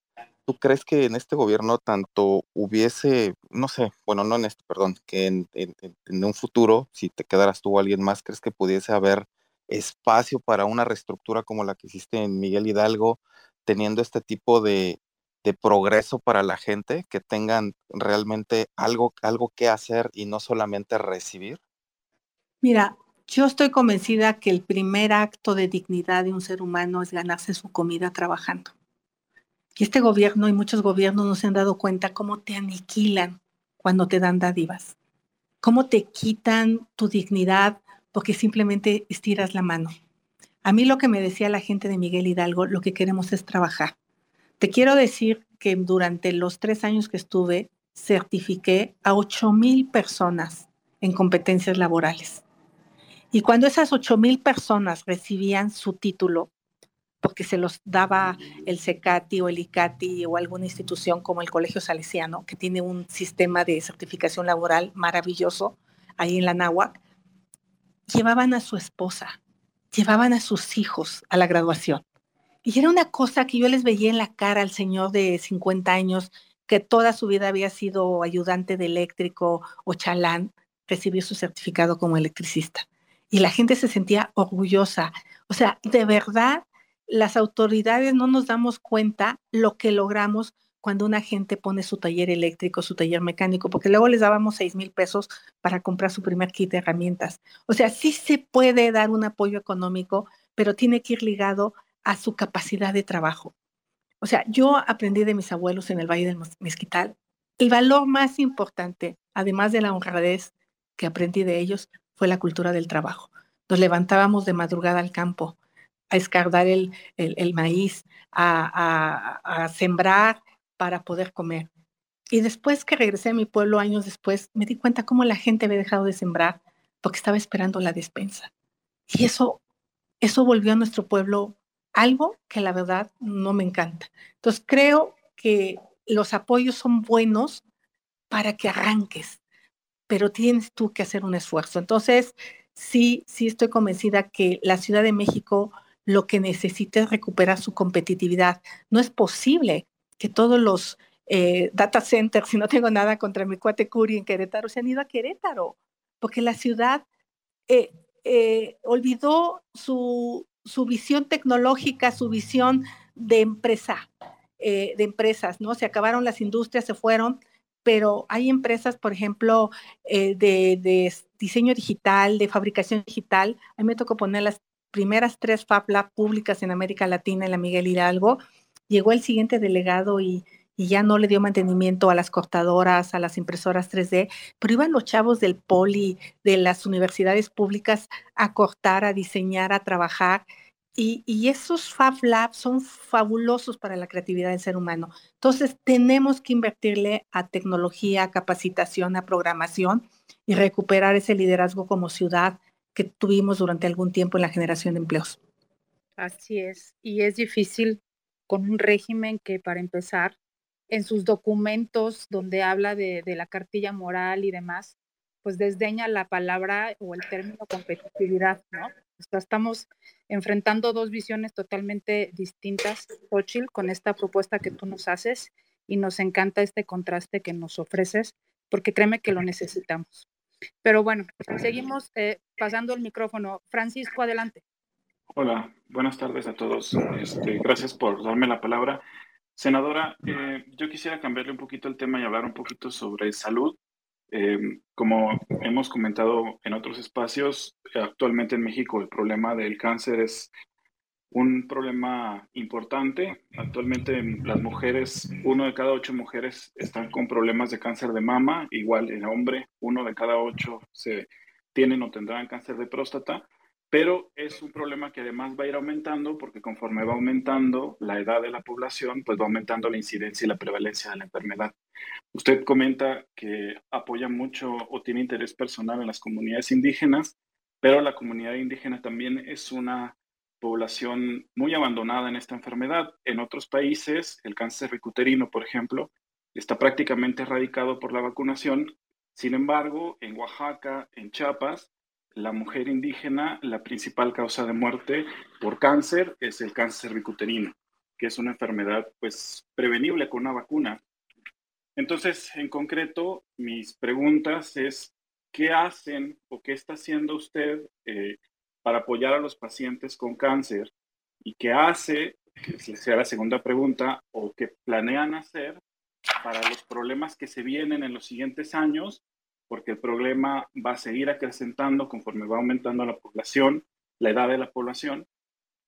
¿tú crees que en este gobierno tanto hubiese, no sé, bueno, no en este, perdón, que en, un futuro, si te quedaras tú o alguien más, crees que pudiese haber espacio para una reestructura como la que hiciste en Miguel Hidalgo, teniendo este tipo de, progreso para la gente, que tengan realmente algo, algo que hacer y no solamente recibir?
Mira, yo estoy convencida que el primer acto de dignidad de un ser humano es ganarse su comida trabajando. Y este gobierno y muchos gobiernos no se han dado cuenta cómo te aniquilan cuando te dan dádivas, cómo te quitan tu dignidad porque simplemente estiras la mano. A mí lo que me decía la gente de Miguel Hidalgo, lo que queremos es trabajar. Te quiero decir que durante los tres años que estuve, certifiqué a ocho mil personas en competencias laborales. Y cuando esas ocho mil personas recibían su título, porque se los daba el CECATI o el ICATI o alguna institución como el Colegio Salesiano, que tiene un sistema de certificación laboral maravilloso ahí en la náhuac, llevaban a su esposa, llevaban a sus hijos a la graduación. Y era una cosa que yo les veía en la cara al señor de 50 años, que toda su vida había sido ayudante de eléctrico o chalán, recibir su certificado como electricista. Y la gente se sentía orgullosa. O sea, de verdad las autoridades no nos damos cuenta lo que logramos cuando una gente pone su taller eléctrico, su taller mecánico, porque luego les dábamos seis mil pesos para comprar su primer kit de herramientas. O sea, sí se puede dar un apoyo económico, pero tiene que ir ligado a su capacidad de trabajo. O sea, yo aprendí de mis abuelos en el Valle del Mezquital. El valor más importante, además de la honradez que aprendí de ellos, fue la cultura del trabajo. Nos levantábamos de madrugada al campo, a escardar el, maíz, a, sembrar para poder comer. Y después que regresé a mi pueblo años después, me di cuenta cómo la gente había dejado de sembrar porque estaba esperando la despensa. Y eso, eso volvió a nuestro pueblo algo que la verdad no me encanta. Entonces creo que los apoyos son buenos para que arranques, pero tienes tú que hacer un esfuerzo. Entonces, sí, sí estoy convencida que la Ciudad de México lo que necesita es recuperar su competitividad. No es posible que todos los eh, data centers, si no tengo nada contra mi cuate Curi en Querétaro, se han ido a Querétaro, porque la ciudad eh, eh, olvidó su, su, visión tecnológica, su visión de empresa, de empresas, ¿no? Se acabaron las industrias, se fueron, pero hay empresas, por ejemplo, de, de, diseño digital, de fabricación digital. A mí me tocó ponerlas primeras tres Fab Lab públicas en América Latina, en la Miguel Hidalgo, llegó el siguiente delegado y, ya no le dio mantenimiento a las cortadoras, a las impresoras 3D, pero iban los chavos del poli, de las universidades públicas a cortar, a diseñar, a trabajar. Y, y, esos Fab Labs son fabulosos para la creatividad del ser humano. Entonces, tenemos que invertirle a tecnología, a capacitación, a programación y recuperar ese liderazgo como ciudad que tuvimos durante algún tiempo en la generación de empleos.
Así es, y es difícil con un régimen que para empezar, en sus documentos donde habla de, la cartilla moral y demás, pues desdeña la palabra o el término competitividad, ¿no? estamos enfrentando dos visiones totalmente distintas, Xochitl, con esta propuesta que tú nos haces y nos encanta este contraste que nos ofreces, porque créeme que lo necesitamos. Pero bueno, seguimos eh, pasando el micrófono. Francisco, adelante.
Hola, buenas tardes a todos. Este, gracias por darme la palabra. Senadora, eh, yo quisiera cambiarle un poquito el tema y hablar un poquito sobre salud. Em, como hemos comentado en otros espacios, actualmente en México el problema del cáncer es un problema importante. Actualmente las mujeres, uno de cada ocho mujeres están con problemas de cáncer de mama, igual en hombre, uno de cada ocho se tienen o tendrán cáncer de próstata, pero es un problema que además va a ir aumentando porque conforme va aumentando la edad de la población, pues va aumentando la incidencia y la prevalencia de la enfermedad. Usted comenta que apoya mucho o tiene interés personal en las comunidades indígenas, pero la comunidad indígena también es una población muy abandonada en esta enfermedad. En otros países, el cáncer cervicuterino, por ejemplo, está prácticamente erradicado por la vacunación. Sin embargo, en Oaxaca, en Chiapas, la mujer indígena, la principal causa de muerte por cáncer es el cáncer cervicuterino, que es una enfermedad pues prevenible con una vacuna. Entonces, en concreto, mis preguntas es, ¿qué hacen o qué está haciendo usted eh, para apoyar a los pacientes con cáncer y qué hace, que sea la segunda pregunta, o qué planean hacer para los problemas que se vienen en los siguientes años, porque el problema va a seguir acrecentando conforme va aumentando la población, la edad de la población,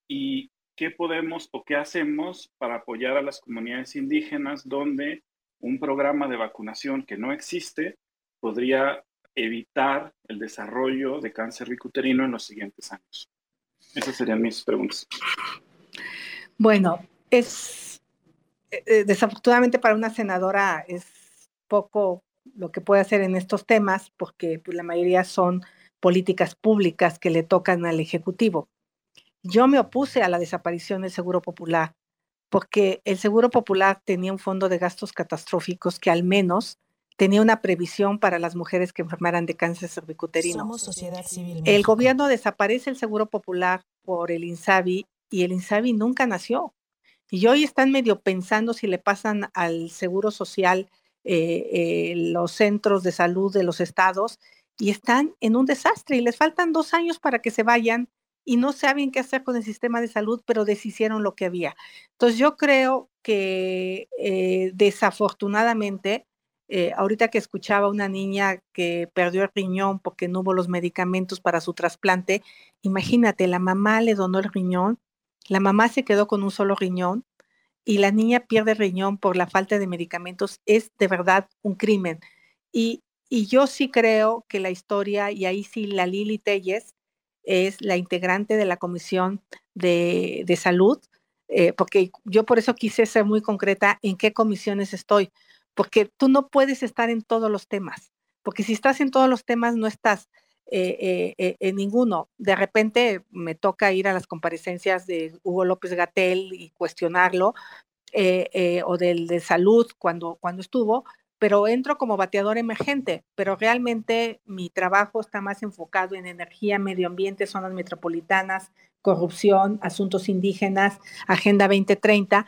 y qué podemos o qué hacemos para apoyar a las comunidades indígenas donde un programa de vacunación que no existe podría evitar el desarrollo de cáncer bicuterino en los siguientes años? Esas serían mis preguntas.
Bueno, es eh, eh, desafortunadamente para una senadora es poco lo que puede hacer en estos temas porque pues, la mayoría son políticas públicas que le tocan al Ejecutivo. Yo me opuse a la desaparición del Seguro Popular porque el Seguro Popular tenía un fondo de gastos catastróficos que al menos tenía una previsión para las mujeres que enfermaran de cáncer cervicuterino.
sociedad civil.
El gobierno desaparece el Seguro Popular por el INSABI y el INSABI nunca nació. Y hoy están medio pensando si le pasan al Seguro Social eh, eh, los centros de salud de los estados y están en un desastre y les faltan dos años para que se vayan y no saben qué hacer con el sistema de salud, pero deshicieron lo que había. Entonces yo creo que eh, desafortunadamente, ahorita que escuchaba una niña que perdió el riñón porque no hubo los medicamentos para su trasplante, imagínate, la mamá le donó el riñón, la mamá se quedó con un solo riñón y la niña pierde riñón por la falta de medicamentos, es de verdad un crimen. Y, yo sí creo que la historia, y ahí sí la Lili Telles es la integrante de la Comisión de, Salud, eh, porque yo por eso quise ser muy concreta en qué comisiones estoy, porque tú no puedes estar en todos los temas, porque si estás en todos los temas no estás. Eh, eh, en ninguno. De repente me toca ir a las comparecencias de Hugo López Gatel y cuestionarlo, eh, o del de salud cuando, cuando estuvo, pero entro como bateador emergente, pero realmente mi trabajo está más enfocado en energía, medio ambiente, zonas metropolitanas, corrupción, asuntos indígenas, Agenda 2030,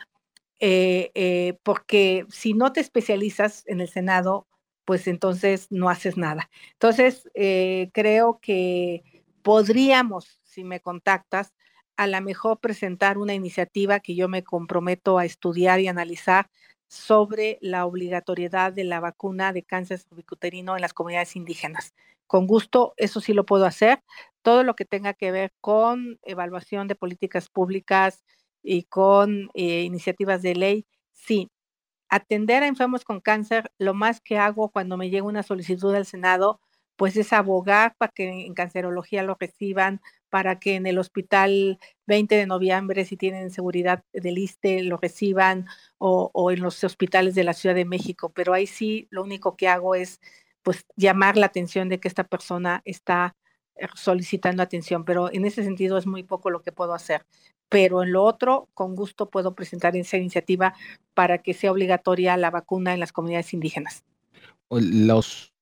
porque si no te especializas en el Senado, pues entonces no haces nada. Entonces, eh, creo que podríamos, si me contactas, a lo mejor presentar una iniciativa que yo me comprometo a estudiar y analizar sobre la obligatoriedad de la vacuna de cáncer cervicuterino en las comunidades indígenas. Con gusto, eso sí lo puedo hacer. Todo lo que tenga que ver con evaluación de políticas públicas y con eh, iniciativas de ley, sí, atender a enfermos con cáncer, lo más que hago cuando me llega una solicitud al Senado, pues es abogar para que en cancerología lo reciban, para que en el hospital 20 de noviembre, si tienen seguridad del ISTE, lo reciban, o, o en los hospitales de la Ciudad de México. Pero ahí sí, lo único que hago es pues llamar la atención de que esta persona está solicitando atención, pero en ese sentido es muy poco lo que puedo hacer pero en lo otro, con gusto puedo presentar esa iniciativa para que sea obligatoria la vacuna en las comunidades indígenas.
Los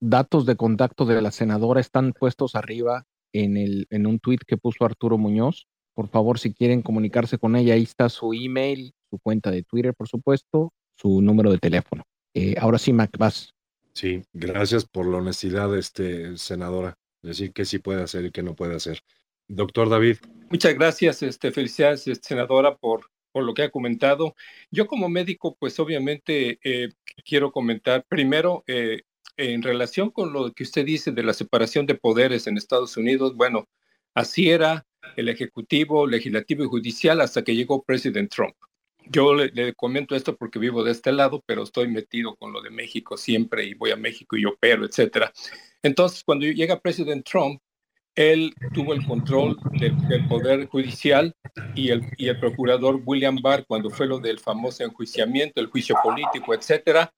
datos de contacto de la senadora están puestos arriba en, el, en un tweet que puso Arturo Muñoz. Por favor, si quieren comunicarse con ella, ahí está su email, su cuenta de Twitter, por supuesto, su número de teléfono. Eh, ahora sí, Mac, vas.
Sí, gracias por la honestidad, este, senadora. Decir qué sí puede hacer y qué no puede hacer. Doctor David.
Muchas gracias, este, felicidades, este, senadora, por, por lo que ha comentado. Yo como médico, pues obviamente eh, quiero comentar primero eh, en relación con lo que usted dice de la separación de poderes en Estados Unidos. Bueno, así era el Ejecutivo, Legislativo y Judicial hasta que llegó President Trump. Yo le, le, comento esto porque vivo de este lado, pero estoy metido con lo de México siempre y voy a México y opero, etcétera. Entonces, cuando llega President Trump, él tuvo el control del, Poder Judicial y el, y el, procurador William Barr, cuando fue lo del famoso enjuiciamiento, el juicio político, etcétera,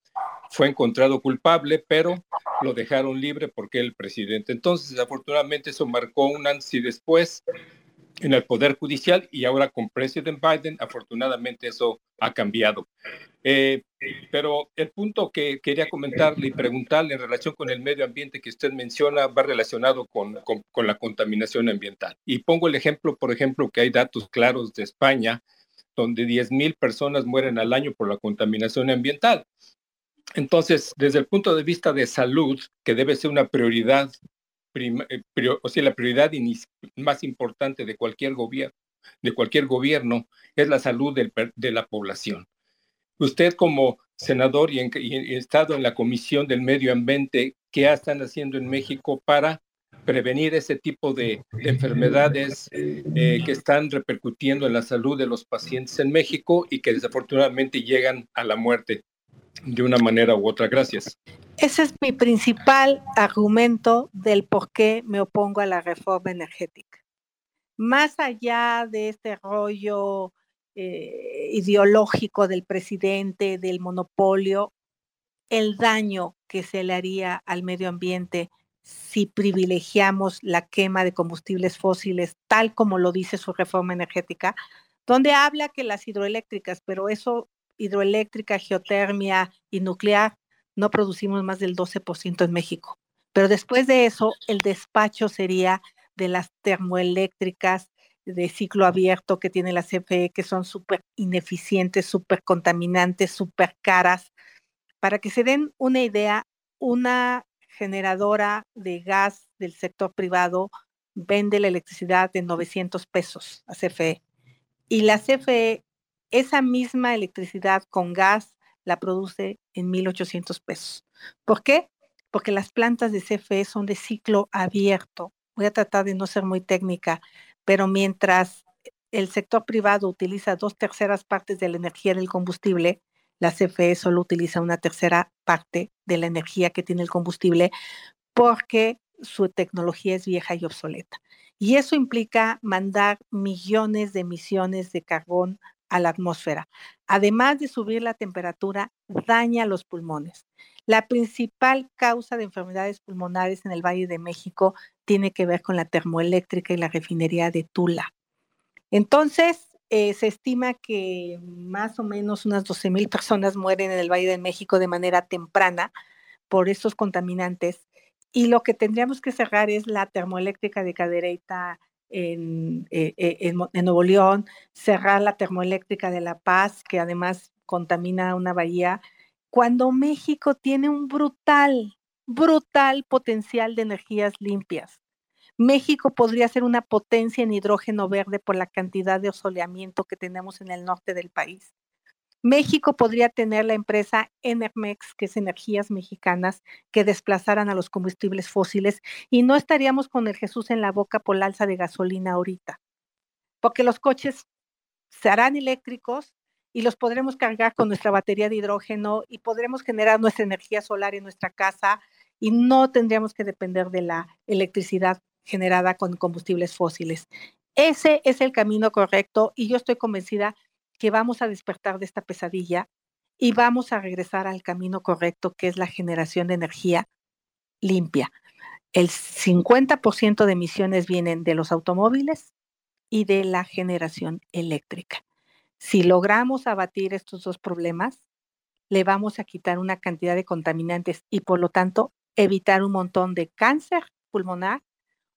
fue encontrado culpable, pero lo dejaron libre porque el presidente. Entonces, desafortunadamente, eso marcó un antes y después en el Poder Judicial y ahora con President Biden, afortunadamente eso ha cambiado. Eh, pero el punto que quería comentarle y preguntarle en relación con el medio ambiente que usted menciona va relacionado con, con, la contaminación ambiental. Y pongo el ejemplo, por ejemplo, que hay datos claros de España, donde 10.000 personas mueren al año por la contaminación ambiental. Entonces, desde el punto de vista de salud, que debe ser una prioridad eh, o sea, la prioridad más importante de cualquier gobierno, de cualquier gobierno es la salud de la población. Usted como senador y, en, estado en la Comisión del Medio Ambiente, ¿qué están haciendo en México para prevenir ese tipo de, enfermedades eh, que están repercutiendo en la salud de los pacientes en México y que desafortunadamente llegan a la muerte de una manera u otra. Gracias.
Ese es mi principal argumento del por qué me opongo a la reforma energética. Más allá de este rollo eh, ideológico del presidente, del monopolio, el daño que se le haría al medio ambiente si privilegiamos la quema de combustibles fósiles, tal como lo dice su reforma energética, donde habla que las hidroeléctricas, pero eso, hidroeléctrica, geotermia y nuclear, no producimos más del 12% en México. Pero después de eso, el despacho sería de las termoeléctricas de ciclo abierto que tiene la CFE, que son súper ineficientes, súper contaminantes, súper caras. Para que se den una idea, una generadora de gas del sector privado vende la electricidad de 900 pesos a CFE. Y la CFE, esa misma electricidad con gas, la produce en 1.800 pesos. ¿Por qué? Porque las plantas de CFE son de ciclo abierto. Voy a tratar de no ser muy técnica, pero mientras el sector privado utiliza dos terceras partes de la energía del combustible, la CFE solo utiliza una tercera parte de la energía que tiene el combustible porque su tecnología es vieja y obsoleta. Y eso implica mandar millones de emisiones de carbón a la atmósfera. Además de subir la temperatura, daña los pulmones. La principal causa de enfermedades pulmonares en el Valle de México tiene que ver con la termoeléctrica y la refinería de Tula. Entonces, eh, se estima que más o menos unas 12 mil personas mueren en el Valle de México de manera temprana por estos contaminantes. Y lo que tendríamos que cerrar es la termoeléctrica de Cadereyta en, eh, eh, en, Nuevo León, cerrar la termoeléctrica de La Paz, que además contamina una bahía, cuando México tiene un brutal, brutal potencial de energías limpias. México podría ser una potencia en hidrógeno verde por la cantidad de osoleamiento que tenemos en el norte del país. México podría tener la empresa Enermex, que es Energías Mexicanas, que desplazaran a los combustibles fósiles y no estaríamos con el Jesús en la boca por la alza de gasolina ahorita, porque los coches se harán eléctricos y los podremos cargar con nuestra batería de hidrógeno y podremos generar nuestra energía solar en nuestra casa y no tendríamos que depender de la electricidad generada con combustibles fósiles. Ese es el camino correcto y yo estoy convencida que vamos a despertar de esta pesadilla y vamos a regresar al camino correcto, que es la generación de energía limpia. El 50% de emisiones vienen de los automóviles y de la generación eléctrica. Si logramos abatir estos dos problemas, le vamos a quitar una cantidad de contaminantes y por lo tanto evitar un montón de cáncer pulmonar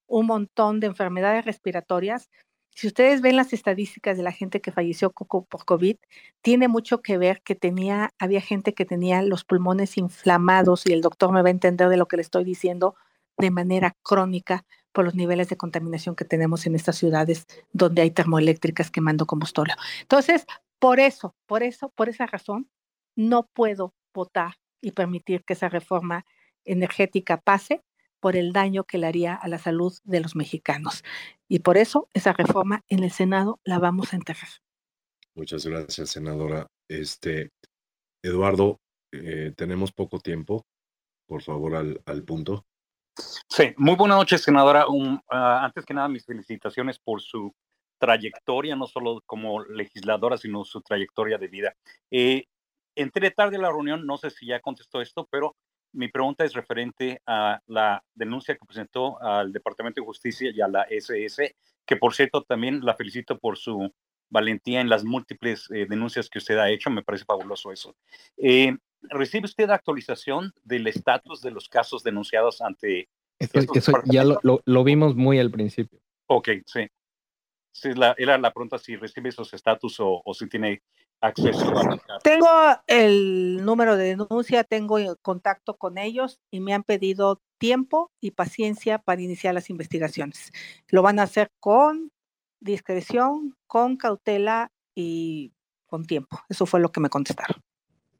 un montón de enfermedades respiratorias. Si ustedes ven las estadísticas de la gente que falleció por COVID, tiene mucho que ver que tenía, había gente que tenía los pulmones inflamados y el doctor me va a entender de lo que le estoy diciendo de manera crónica por los niveles de contaminación que tenemos en estas ciudades donde hay termoeléctricas quemando combustible. Entonces, por eso, por eso, por esa razón, no puedo votar y permitir que esa reforma energética pase por el daño que le haría a la salud de los mexicanos. Y por eso esa reforma en el Senado la vamos a enterrar.
Muchas gracias, senadora. Este, Eduardo, eh, tenemos poco tiempo. Por favor, al, al, punto.
Sí, muy buenas noches, senadora. Ah, antes que nada, mis felicitaciones por su trayectoria, no solo como legisladora, sino su trayectoria de vida. Eh, entré tarde a la reunión, no sé si ya contestó esto, pero mi pregunta es referente a la denuncia que presentó al Departamento de Justicia y a la SS, que por cierto también la felicito por su valentía en las múltiples eh, denuncias que usted ha hecho, me parece fabuloso eso. Eh, ¿Recibe usted actualización del estatus de los casos denunciados ante...
Eso, ya lo, lo, vimos muy al principio.
Ok, sí. sí la, era la pregunta si recibe esos estatus o, o si tiene acceso
Tengo el número de denuncia, tengo contacto con ellos y me han pedido tiempo y paciencia para iniciar las investigaciones. Lo van a hacer con discreción, con cautela y con tiempo. Eso fue lo que me contestaron.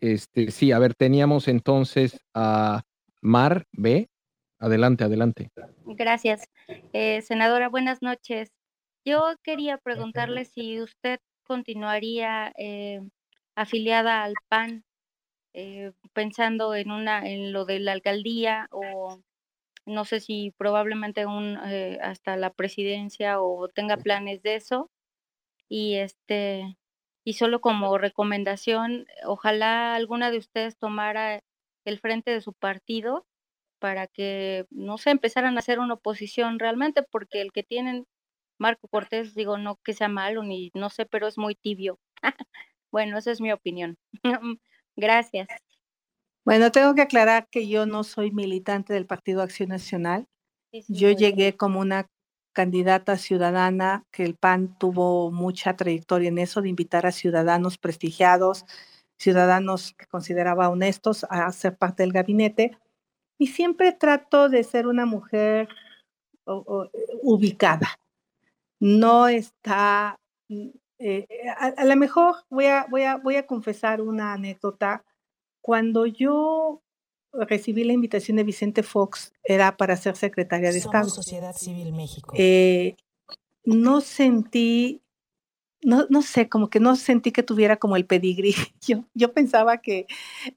Este, sí, a ver, teníamos entonces a Mar B. Adelante, adelante.
Gracias. Eh, senadora, buenas noches. Yo quería preguntarle si usted continuaría eh, afiliada al PAN, eh, pensando en una en lo de la alcaldía o no sé si probablemente un, eh, hasta la presidencia o tenga planes de eso. Y este y solo como recomendación ojalá alguna de ustedes tomara el frente de su partido para que, no sé, empezaran a hacer una oposición realmente, porque el que tienen Marco Cortés, digo, no que sea malo ni no sé, pero es muy tibio. bueno, esa es mi opinión. Gracias.
Bueno, tengo que aclarar que yo no soy militante del Partido Acción Nacional. yo llegué como una candidata ciudadana, que el PAN tuvo mucha trayectoria en eso, de invitar a ciudadanos prestigiados, ciudadanos que consideraba honestos a ser parte del gabinete. Y siempre trato de ser una mujer ubicada. No está, mm, eh, a, a, lo mejor voy a, voy, a, voy a confesar una anécdota. Cuando yo recibí la invitación de Vicente Fox era para ser secretaria de
Somos
Estado.
Sociedad Civil México.
Eh, no sentí, no, no sé, como que no sentí que tuviera como el pedigrí. Yo, yo pensaba que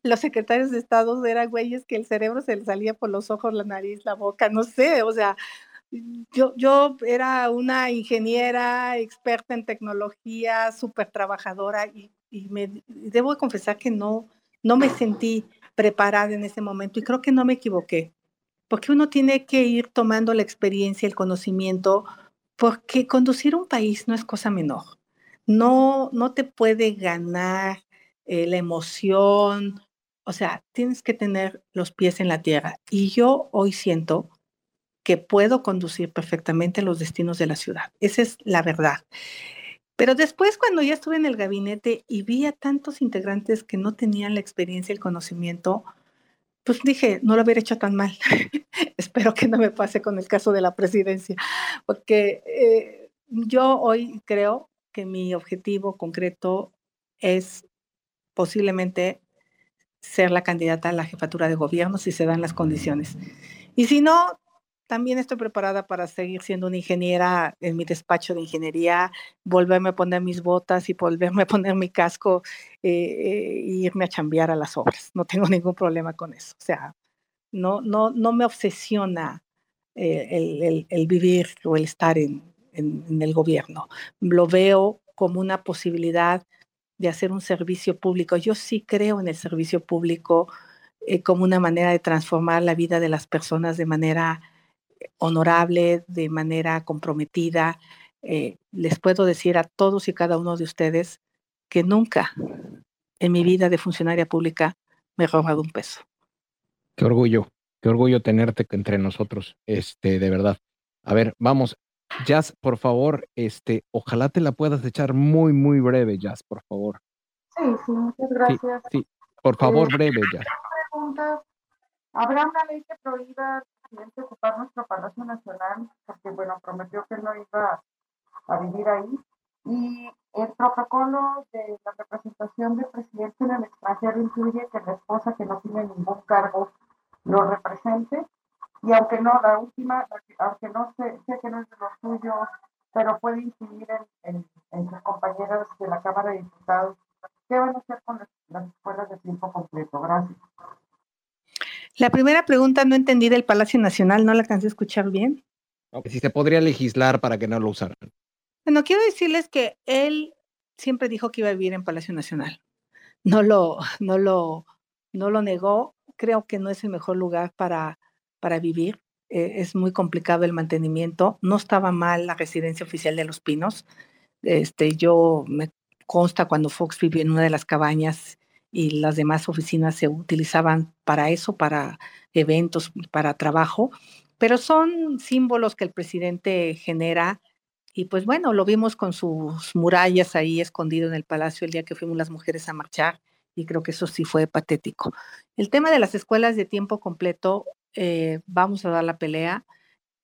los secretarios de Estado eran güeyes que el cerebro se les salía por los ojos, la nariz, la boca, no sé, o sea, yo, yo era una ingeniera experta en tecnología, súper trabajadora y, me debo confesar que no, no me sentí preparada en ese momento y creo que no me equivoqué, porque uno tiene que ir tomando la experiencia, el conocimiento, porque conducir un país no es cosa menor. No, no te puede ganar eh, la emoción, o sea, tienes que tener los pies en la tierra. Y yo hoy siento que puedo conducir perfectamente los destinos de la ciudad. Esa es la verdad. Pero después, cuando ya estuve en el gabinete y vi a tantos integrantes que no tenían la experiencia y el conocimiento, pues dije, no lo hubiera hecho tan mal. Espero que no me pase con el caso de la presidencia, porque eh, yo hoy creo que mi objetivo concreto es posiblemente ser la candidata a la jefatura de gobierno si se dan las condiciones. Y si no, también estoy preparada para seguir siendo una ingeniera en mi despacho de ingeniería, volverme a poner mis botas y volverme a poner mi casco eh, e irme a chambear a las obras. No tengo ningún problema con eso. O sea, no, no, no me obsesiona eh, el, el, vivir o el estar en, en, en el gobierno. Lo veo como una posibilidad de hacer un servicio público. Yo sí creo en el servicio público eh, como una manera de transformar la vida de las personas de manera honorable, de manera comprometida. Eh, les puedo decir a todos y cada uno de ustedes que nunca en mi vida de funcionaria pública me he robado un peso.
Qué orgullo, qué orgullo tenerte entre nosotros, este, de verdad. A ver, vamos, Jazz, por favor, este, ojalá te la puedas echar muy, muy breve, Jazz, por favor.
Sí, sí, muchas gracias.
Sí, sí. por favor,
Eh,
breve, Jazz.
preguntas. ¿Habrá una ley que prohíba presidente ocupar nuestro Palacio Nacional? Porque, bueno, prometió que no iba a vivir ahí. Y el protocolo de la representación del presidente en el extranjero incluye que la esposa que no tiene ningún cargo lo represente. Y aunque no, la última, aunque no sé, sé que no es de los suyos, pero puede incidir La
primera pregunta no entendí del Palacio Nacional, no la alcancé a escuchar bien.
No, Si se podría legislar para que no lo usaran.
Bueno, quiero decirles que él siempre dijo que iba a vivir en Palacio Nacional. No lo, no lo, no lo negó. Creo que no es el mejor lugar para, para vivir. Eh, es muy complicado el mantenimiento. No estaba mal la residencia oficial de Los Pinos. Este, yo me consta cuando Fox vivió en una de las cabañas y las demás oficinas se utilizaban para eso, para eventos, para trabajo, pero son símbolos que el presidente genera y pues bueno, lo vimos con sus murallas ahí escondido en el palacio el día que fuimos las mujeres a marchar y creo que eso sí fue patético. El tema de las escuelas de tiempo completo, eh, vamos a dar la pelea.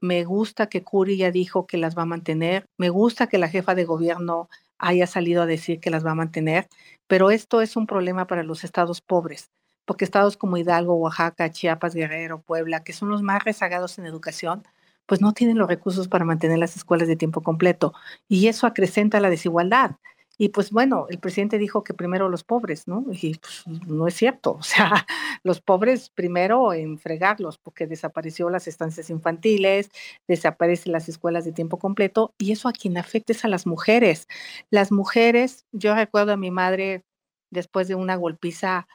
Me gusta que Curi ya dijo que las va a mantener. Me gusta que la jefa de gobierno haya salido a decir que las va a mantener, pero esto es un problema para los estados pobres, porque estados como Hidalgo, Oaxaca, Chiapas, Guerrero, Puebla, que son los más rezagados en educación, pues no tienen los recursos para mantener las escuelas de tiempo completo y eso acrecenta la desigualdad. Y pues bueno, el presidente dijo que primero los pobres, ¿no? Y pues no es cierto. O sea, los pobres primero en fregarlos, porque desapareció las estancias infantiles, desaparecen las escuelas de tiempo completo, y eso a quien afecta es a las mujeres. Las mujeres, yo recuerdo a mi madre después de una golpiza,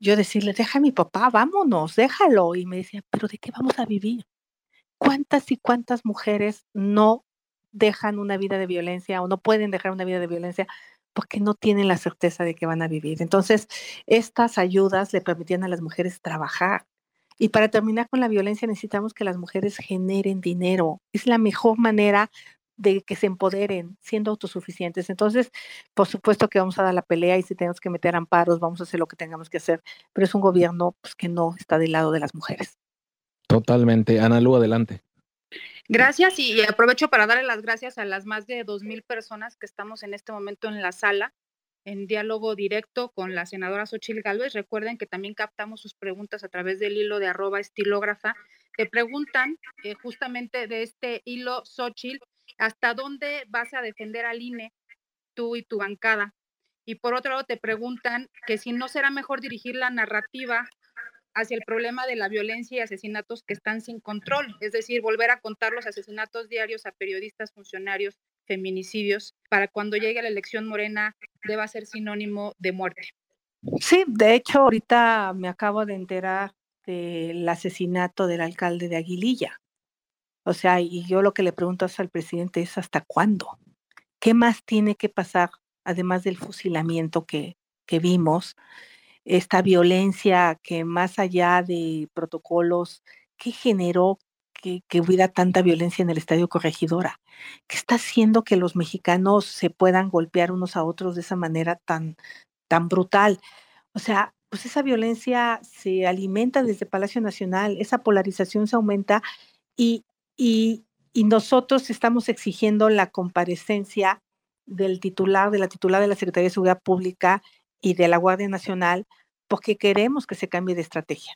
yo decirle, deja a mi papá, vámonos, déjalo. Y me decía, pero ¿de qué vamos a vivir? ¿Cuántas y cuántas mujeres no dejan una vida de violencia o no pueden dejar una vida de violencia porque no tienen la certeza de que van a vivir? Entonces, estas ayudas le permitían a las mujeres trabajar. Y para terminar con la violencia necesitamos que las mujeres generen dinero. Es la mejor manera de que se empoderen siendo autosuficientes. Entonces, por supuesto que vamos a dar la pelea y si tenemos que meter amparos, vamos a hacer lo que tengamos que hacer, pero es un gobierno pues, que no está del lado de las mujeres.
Totalmente. Ana Lu, adelante.
Gracias y aprovecho para darle las gracias a las más de dos mil personas que estamos en este momento en la sala en diálogo directo con la senadora Xochil Gálvez. Recuerden que también captamos sus preguntas a través del hilo de arroba estilógrafa, que preguntan eh, justamente de este hilo Xochil, ¿hasta dónde vas a defender al INE tú y tu bancada? Y por otro lado te preguntan que si no será mejor dirigir la narrativa hacia el problema de la violencia y asesinatos que están sin control, es decir, volver a contar los asesinatos diarios a periodistas, funcionarios, feminicidios, para cuando llegue la elección morena deba ser sinónimo de muerte.
Sí, de hecho, ahorita me acabo de enterar del asesinato del alcalde de Aguililla. O sea, y yo lo que le pregunto al presidente es hasta cuándo. ¿Qué más tiene que pasar, además del fusilamiento que, que vimos? Esta violencia que más allá de protocolos, ¿qué generó que, que, hubiera tanta violencia en el Estadio Corregidora? ¿Qué está haciendo que los mexicanos se puedan golpear unos a otros de esa manera tan, tan brutal? O sea, pues esa violencia se alimenta desde Palacio Nacional, esa polarización se aumenta y, y, nosotros estamos exigiendo la comparecencia del titular, de la titular de la Secretaría de Seguridad Pública y de la Guardia Nacional, porque queremos que se cambie de estrategia.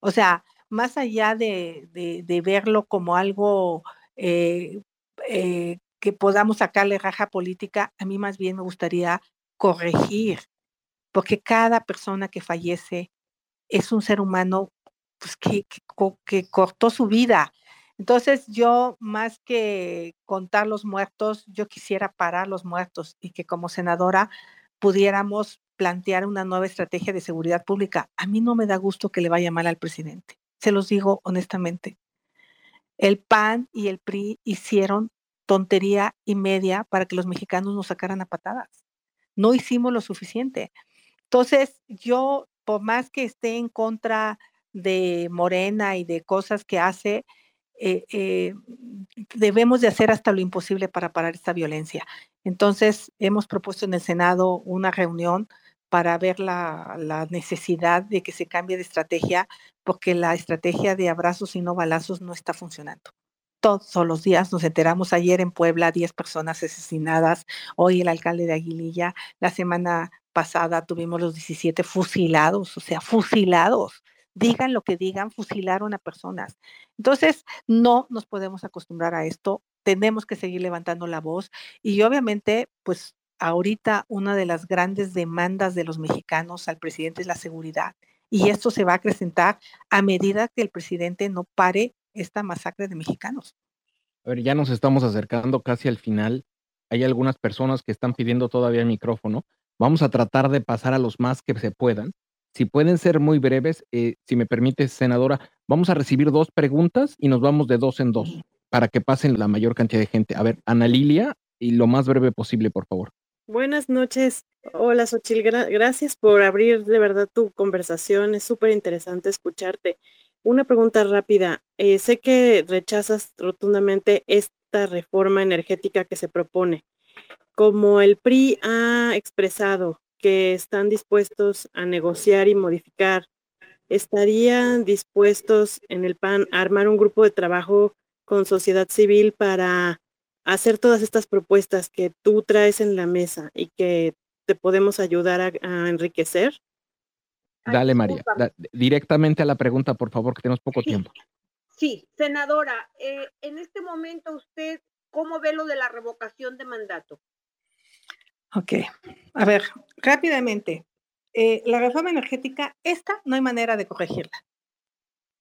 O sea, más allá de, de, verlo como algo eh, eh, que podamos sacarle raja política, a mí más bien me gustaría corregir, porque cada persona que fallece es un ser humano pues, que, que cortó su vida, entonces yo, más que contar los muertos, yo quisiera parar los muertos y que como senadora pudiéramos plantear una nueva estrategia de seguridad pública. A mí no me da gusto que le vaya mal al presidente. Se los digo honestamente. El PAN y el PRI hicieron tontería y media para que los mexicanos nos sacaran a patadas. No hicimos lo suficiente. Entonces, yo, por más que esté en contra de Morena y de cosas que hace, eh, eh, debemos de hacer hasta lo imposible para parar esta violencia. Entonces, hemos propuesto en el Senado una reunión para ver la, necesidad de que se cambie de estrategia, porque la estrategia de abrazos y no balazos no está funcionando. Todos los días nos enteramos ayer en Puebla, 10 personas asesinadas, hoy el alcalde de Aguililla, la semana pasada tuvimos los 17 fusilados, o sea, fusilados digan lo que digan, fusilaron a personas. Entonces, no nos podemos acostumbrar a esto, tenemos que seguir levantando la voz y obviamente, pues ahorita una de las grandes demandas de los mexicanos al presidente es la seguridad y esto se va a acrecentar a medida que el presidente no pare esta masacre de mexicanos.
A ver, ya nos estamos acercando casi al final. Hay algunas personas que están pidiendo todavía el micrófono. Vamos a tratar de pasar a los más que se puedan. Si pueden ser muy breves, eh, si me permite, senadora, vamos a recibir dos preguntas y nos vamos de dos en dos para que pasen la mayor cantidad de gente. A ver, Ana Lilia, y lo más breve posible, por favor.
Buenas noches. Hola, Xochil. gracias por abrir de verdad tu conversación. Es súper interesante escucharte. Una pregunta rápida. Eh, sé que rechazas rotundamente esta reforma energética que se propone. Como el PRI ha expresado que están dispuestos a negociar y modificar, ¿estarían dispuestos en el PAN a armar un grupo de trabajo con sociedad civil para hacer todas estas propuestas que tú traes en la mesa y que te podemos ayudar a, enriquecer?
Dale, María, directamente a la pregunta, por favor, que tenemos poco tiempo.
Sí, senadora, eh, en este momento usted, ¿cómo ve lo de la revocación de mandato?
Ok, a ver, rápidamente. Eh, la reforma energética, esta no hay manera de corregirla.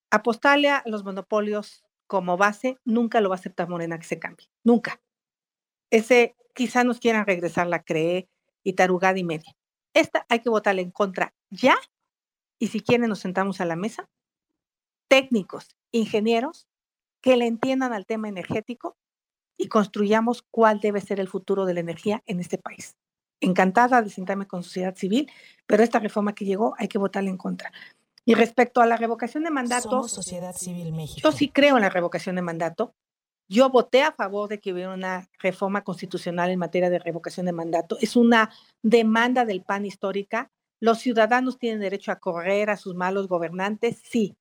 Apostarle a los monopolios como base, nunca lo va a aceptar Morena que se cambie, nunca. Ese quizá nos quieran regresar la CRE y tarugada y media. Esta hay que votarle en contra ya y si quieren nos sentamos a la mesa, técnicos, ingenieros, que le entiendan al tema energético y construyamos cuál debe ser el futuro de la energía en este país. Encantada de sentarme con sociedad civil, pero esta reforma que llegó hay que votarla en contra. Y respecto a la revocación de mandato,
Somos Sociedad Civil México.
yo sí creo en la revocación de mandato. Yo voté a favor de que hubiera una reforma constitucional en materia de revocación de mandato. Es una demanda del PAN histórica. Los ciudadanos tienen derecho a correr a sus malos gobernantes, sí.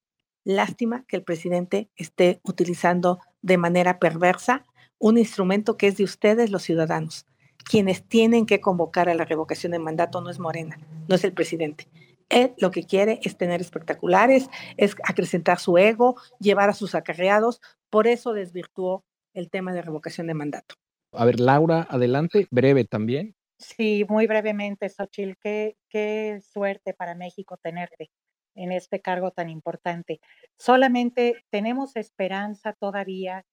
Lástima que el presidente esté utilizando de manera perversa un instrumento que es de ustedes, los ciudadanos. Quienes tienen que convocar a la revocación de mandato no es Morena, no es el presidente. Él lo que quiere es tener espectaculares, es acrecentar su ego, llevar a sus acarreados. Por eso desvirtuó el tema de revocación de mandato.
A ver, Laura, adelante, breve también.
Sí, muy brevemente, Xochitl, qué, qué suerte para México tenerte en este cargo tan importante. Solamente tenemos esperanza todavía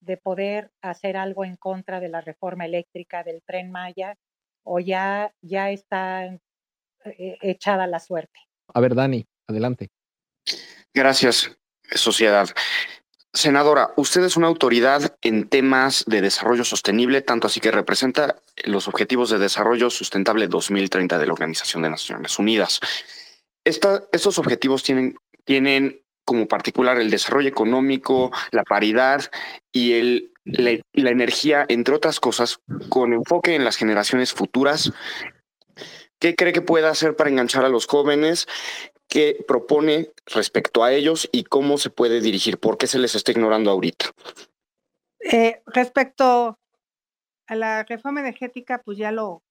de poder hacer algo en contra de la reforma eléctrica del tren Maya o ya, ya está eh, echada la suerte.
A ver, Dani, adelante.
Gracias, sociedad. Senadora, usted es una autoridad en temas de desarrollo sostenible, tanto así que representa los Objetivos de Desarrollo Sustentable 2030 de la Organización de Naciones Unidas. Esta, estos objetivos tienen, tienen como particular el desarrollo económico, la paridad y el, la, la energía, entre otras cosas, con enfoque en las generaciones futuras. ¿Qué cree que puede hacer para enganchar a los jóvenes? ¿Qué propone respecto a ellos y cómo se puede dirigir? ¿Por qué se les está ignorando ahorita?
Eh, respecto a la reforma energética, pues ya lo,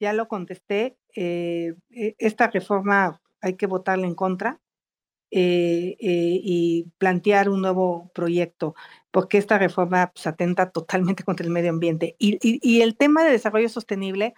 ya lo contesté. Eh, e- esta reforma hay que votarla en contra eh, y plantear un nuevo proyecto, porque esta reforma pues, atenta totalmente contra el medio ambiente. Y el tema de desarrollo sostenible,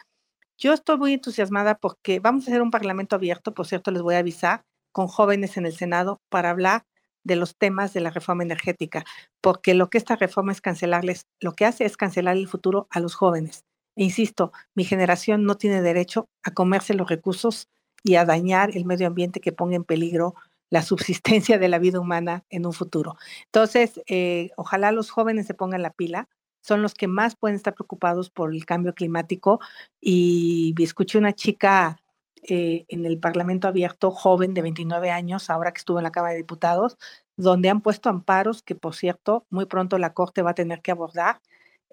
yo estoy muy entusiasmada porque vamos a hacer un parlamento abierto, por cierto, les voy a avisar, con jóvenes en el Senado para hablar de los temas de la reforma energética, porque lo que esta reforma es cancelarles, lo que hace es cancelar el futuro a los jóvenes. E insisto, mi generación no tiene derecho a comerse los recursos y a dañar el medio ambiente que ponga en peligro la subsistencia de la vida humana en un futuro. Entonces, eh, ojalá los jóvenes se pongan la pila, son los que más pueden estar preocupados por el cambio climático. Y escuché una chica eh, en el Parlamento Abierto, joven de 29 años, ahora que estuvo en la Cámara de Diputados, donde han puesto amparos que, por cierto, muy pronto la Corte va a tener que abordar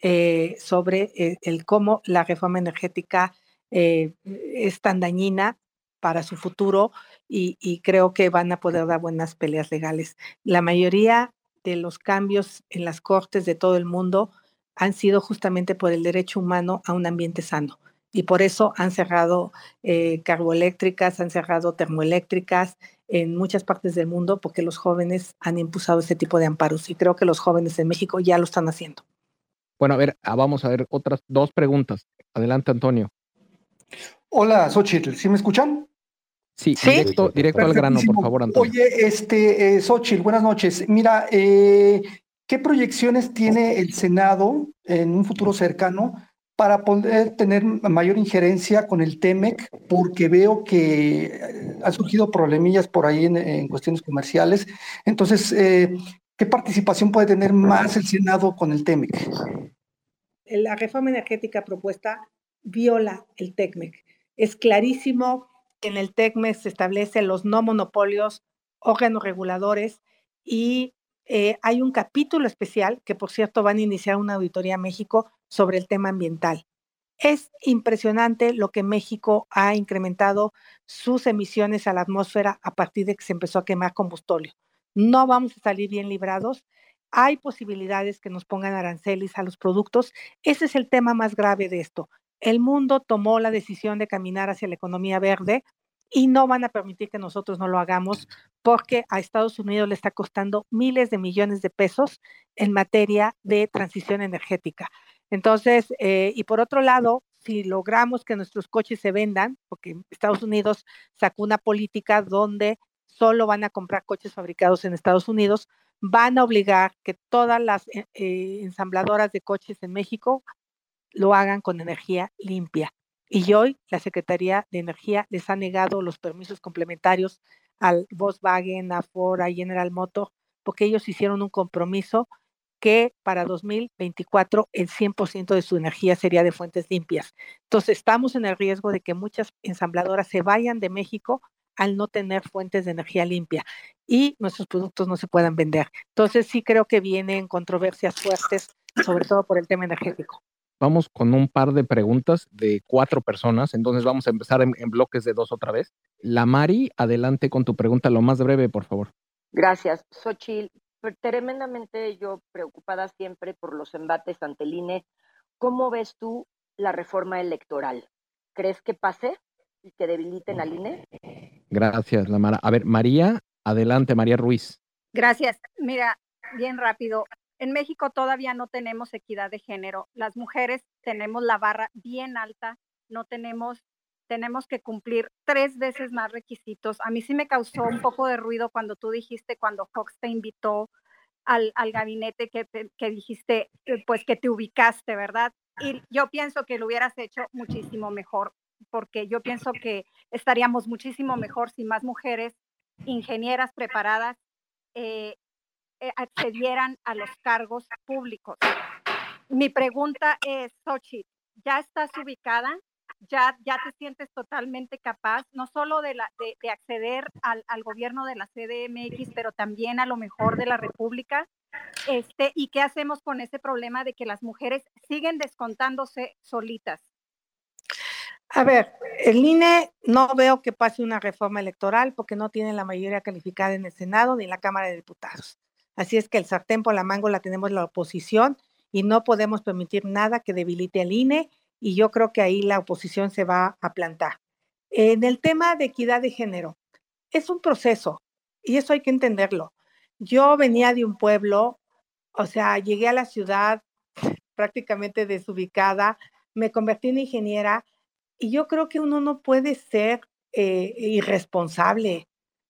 eh, sobre eh, el cómo la reforma energética es tan dañina para su futuro y, y creo que van a poder dar buenas peleas legales. La mayoría de los cambios en las cortes de todo el mundo han sido justamente por el derecho humano a un ambiente sano. Y por eso han cerrado eh, carboeléctricas, han cerrado termoeléctricas en muchas partes del mundo porque los jóvenes han impulsado ese tipo de amparos. Y creo que los jóvenes en México ya lo están haciendo.
Bueno, a ver, ah, vamos a ver otras dos preguntas. Adelante, Antonio.
Hola, Xochitl, ¿sí me escuchan?
Sí, directo, directo al grano, por favor, Antonio.
Oye, este, eh, Xochitl, buenas noches. Mira, eh, ¿qué proyecciones tiene el Senado en un futuro cercano para poder tener mayor injerencia con el TEMEC? Porque veo que eh, han surgido problemillas por ahí en, en cuestiones comerciales. Entonces, eh, ¿qué participación puede tener más el Senado con el TEMEC?
La reforma energética propuesta viola el TECMEC. Es clarísimo que en el TECMEC se establecen los no monopolios, órganos reguladores y eh, hay un capítulo especial que, por cierto, van a iniciar una auditoría a México sobre el tema ambiental. Es impresionante lo que México ha incrementado sus emisiones a la atmósfera a partir de que se empezó a quemar combustóleo. No vamos a salir bien librados. Hay posibilidades que nos pongan aranceles a los productos. Ese es el tema más grave de esto. El mundo tomó la decisión de caminar hacia la economía verde y no van a permitir que nosotros no lo hagamos porque a Estados Unidos le está costando miles de millones de pesos en materia de transición energética. Entonces, eh, y por otro lado, si logramos que nuestros coches se vendan, porque Estados Unidos sacó una política donde solo van a comprar coches fabricados en Estados Unidos, van a obligar que todas las eh, eh, ensambladoras de coches en México lo hagan con energía limpia. Y hoy la Secretaría de Energía les ha negado los permisos complementarios al Volkswagen, a Ford, a General Motors, porque ellos hicieron un compromiso que para 2024 el 100% de su energía sería de fuentes limpias. Entonces, estamos en el riesgo de que muchas ensambladoras se vayan de México al no tener fuentes de energía limpia y nuestros productos no se puedan vender. Entonces, sí creo que vienen controversias fuertes, sobre todo por el tema energético.
Vamos con un par de preguntas de cuatro personas, entonces vamos a empezar en, en bloques de dos otra vez. La Mari, adelante con tu pregunta lo más breve, por favor.
Gracias. Xochil, tremendamente yo preocupada siempre por los embates ante el INE. ¿Cómo ves tú la reforma electoral? ¿Crees que pase y que debiliten al INE?
Gracias, Lamara. A ver, María, adelante, María Ruiz.
Gracias. Mira, bien rápido. En México todavía no tenemos equidad de género. Las mujeres tenemos la barra bien alta, no tenemos tenemos que cumplir tres veces más requisitos. A mí sí me causó un poco de ruido cuando tú dijiste, cuando Fox te invitó al, al gabinete, que, que dijiste, eh, pues que te ubicaste, ¿verdad? Y yo pienso que lo hubieras hecho muchísimo mejor, porque yo pienso que estaríamos muchísimo mejor si más mujeres ingenieras preparadas eh, eh, accedieran a los cargos públicos. Mi pregunta es, Sochi, ¿ya estás ubicada? ya, te sientes totalmente capaz, no solo de, acceder al, al, gobierno de la CDMX, pero también a lo mejor de la República. Este, ¿Y qué hacemos con ese problema de que las mujeres siguen descontándose solitas?
A ver, el INE no veo que pase una reforma electoral porque no tiene la mayoría calificada en el Senado ni en la Cámara de Diputados. Así es que el sartén por la mango la tenemos la oposición y no podemos permitir nada que debilite el INE y yo creo que ahí la oposición se va a plantar. En el tema de equidad de género, es un proceso y eso hay que entenderlo. Yo venía de un pueblo, o sea, llegué a la ciudad prácticamente desubicada, me convertí en ingeniera y yo creo que uno no puede ser eh, irresponsable.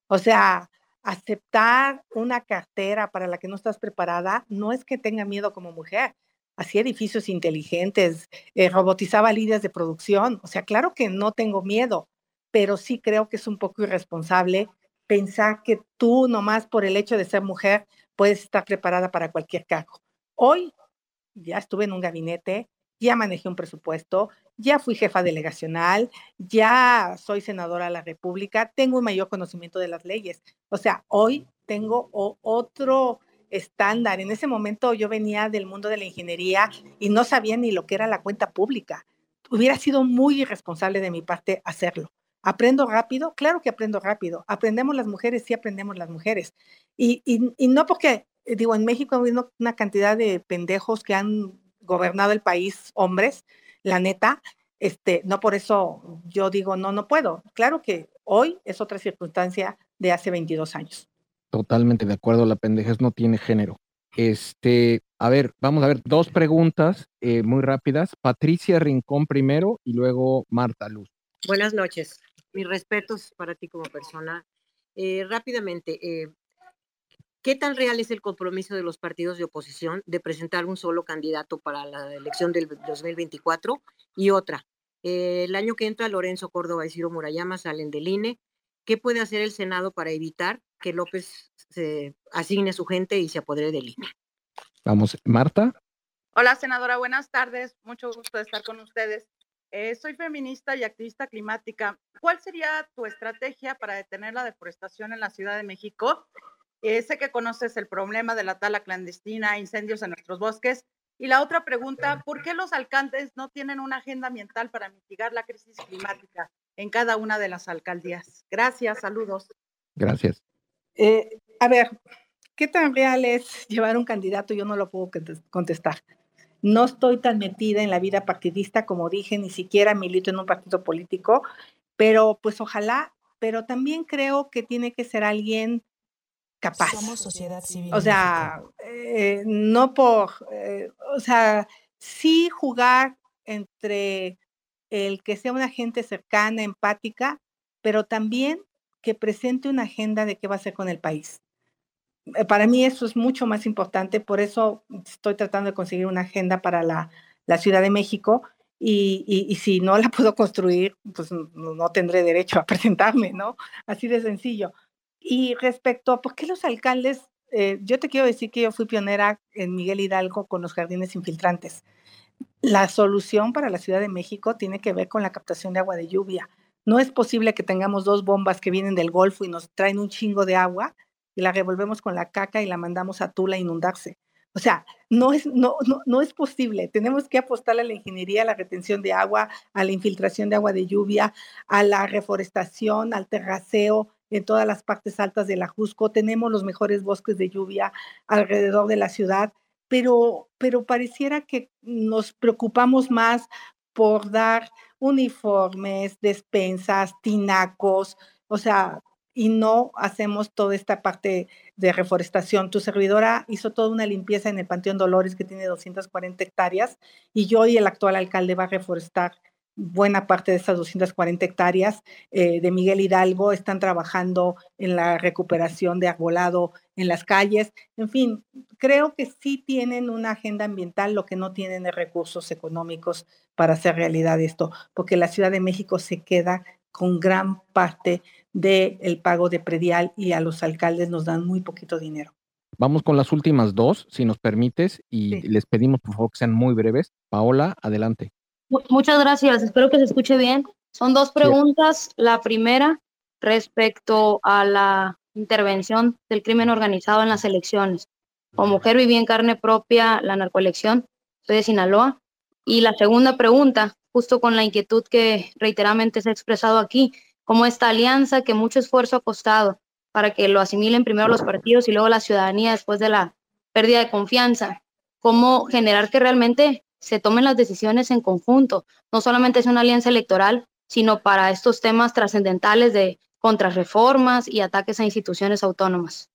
O sea, aceptar una cartera para la que no estás preparada no es que tenga miedo como mujer, hacía edificios inteligentes, eh, robotizaba líneas de producción. O sea, claro que no tengo miedo, pero sí creo que es un poco irresponsable pensar que tú nomás por el hecho de ser mujer puedes estar preparada para cualquier cargo. Hoy ya estuve en un gabinete, ya manejé un presupuesto, ya fui jefa delegacional, ya soy senadora de la República, tengo un mayor conocimiento de las leyes. O sea, hoy tengo otro estándar. En ese momento yo venía del mundo de la ingeniería y no sabía ni lo que era la cuenta pública. Hubiera sido muy irresponsable de mi parte hacerlo. ¿Aprendo rápido? Claro que aprendo rápido. ¿Aprendemos las mujeres? Sí, aprendemos las mujeres. Y, y, no porque, digo, en México ha habido una cantidad de pendejos que han gobernado el país, hombres, la neta, este, no por eso yo digo, no, no puedo. Claro que hoy es otra circunstancia de hace 22 años.
Totalmente de acuerdo, la pendejez no tiene género. Este, a ver, vamos a ver dos preguntas eh, muy rápidas. Patricia Rincón primero y luego Marta Luz.
Buenas noches. Mis respetos para ti como persona. Eh, rápidamente, eh, ¿qué tan real es el compromiso de los partidos de oposición de presentar un solo candidato para la elección del 2024? Y otra, el año que entra Lorenzo Córdoba y Ciro Murayama salen del INE. ¿Qué puede hacer el Senado para evitar que López se asigne su gente y se apodere del INE.
Vamos, Marta.
Hola, senadora, buenas tardes. Mucho gusto de estar con ustedes. Eh, soy feminista y activista climática. ¿Cuál sería tu estrategia para detener la deforestación en la Ciudad de México? Eh, sé que conoces el problema de la tala clandestina, incendios en nuestros bosques. Y la otra pregunta, ¿por qué los alcaldes no tienen una agenda ambiental para mitigar la crisis climática en cada una de las alcaldías? Gracias, saludos.
Gracias.
Eh, a ver, ¿qué tan real es llevar un candidato? Yo no lo puedo contestar. No estoy tan metida en la vida partidista como dije, ni siquiera milito en un partido político, pero pues ojalá, pero también creo que tiene que ser alguien capaz.
Somos sociedad civil.
O sea, eh, no por, eh, o sea, sí jugar entre el que sea una gente cercana, empática, pero también que presente una agenda de qué va a hacer con el país. Eh, para mí eso es mucho más importante, por eso estoy tratando de conseguir una agenda para la, la Ciudad de México y, y, si no la puedo construir, pues no, no, tendré derecho a presentarme, ¿no? Así de sencillo. Y respecto a por qué los alcaldes, eh, yo te quiero decir que yo fui pionera en Miguel Hidalgo con los jardines infiltrantes. La solución para la Ciudad de México tiene que ver con la captación de agua de lluvia. No es posible que tengamos dos bombas que vienen del Golfo y nos traen un chingo de agua y la revolvemos con la caca y la mandamos a Tula a inundarse. O sea, no es, no, no, no es posible. Tenemos que apostar a la ingeniería, a la retención de agua, a la infiltración de agua de lluvia, a la reforestación, al terraceo en todas las partes altas de la Jusco. Tenemos los mejores bosques de lluvia alrededor de la ciudad, pero, pero pareciera que nos preocupamos más por dar uniformes, despensas, tinacos, o sea, y no hacemos toda esta parte de reforestación. Tu servidora hizo toda una limpieza en el Panteón Dolores que tiene 240 hectáreas y yo y el actual alcalde va a reforestar buena parte de estas 240 hectáreas eh, de Miguel Hidalgo. Están trabajando en la recuperación de arbolado en las calles. En fin, creo que sí tienen una agenda ambiental, lo que no tienen es recursos económicos para hacer realidad esto, porque la Ciudad de México se queda con gran parte del pago de predial y a los alcaldes nos dan muy poquito dinero.
Vamos con las últimas dos, si nos permites, y les pedimos por favor que sean muy breves. Paola, adelante.
Muchas gracias, espero que se escuche bien. Son dos preguntas. La primera, respecto a la intervención del crimen organizado en las elecciones. Como mujer viví en carne propia la narcoelección, soy de Sinaloa. Y la segunda pregunta, justo con la inquietud que reiteradamente se ha expresado aquí, como esta alianza que mucho esfuerzo ha costado para que lo asimilen primero los partidos y luego la ciudadanía después de la pérdida de confianza, cómo generar que realmente se tomen las decisiones en conjunto, no solamente es una alianza electoral, sino para estos temas trascendentales de contrarreformas y ataques a instituciones autónomas.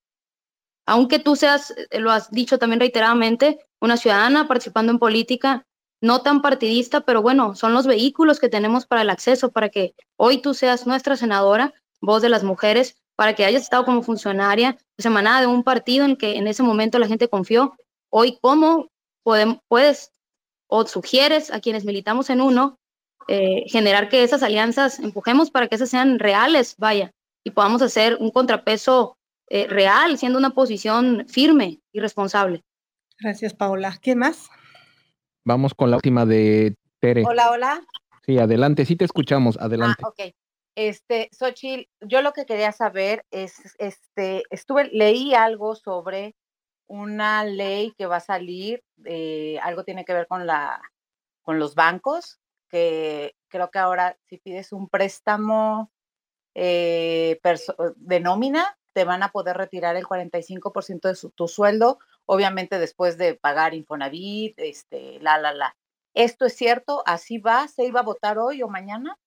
Aunque tú seas, eh, lo has dicho también reiteradamente, una ciudadana participando en política, no tan partidista, pero bueno, son los vehículos que tenemos para el acceso, para que hoy tú seas nuestra senadora, voz de las mujeres, para que hayas estado como funcionaria, semana de un partido en que en ese momento la gente confió. Hoy, ¿cómo podemos, puedes o sugieres a quienes militamos en uno eh, generar que esas alianzas empujemos para que esas sean reales, vaya, y podamos hacer un contrapeso eh, real, siendo una posición firme y responsable?
Gracias, Paola. ¿Quién más?
Vamos con la última de Tere.
Hola, hola.
Sí, adelante, sí te escuchamos, adelante.
Ah, ok. Este, Xochitl, yo lo que quería saber es, este, estuve, leí algo sobre una ley que va a salir, eh, algo tiene que ver con la, con los bancos, que creo que ahora si pides un préstamo eh, de nómina, te van a poder retirar el 45% de tu sueldo, obviamente después de pagar Infonavit, este, la, la, la. ¿Esto es cierto? ¿Así va? ¿Se iba a votar hoy o mañana?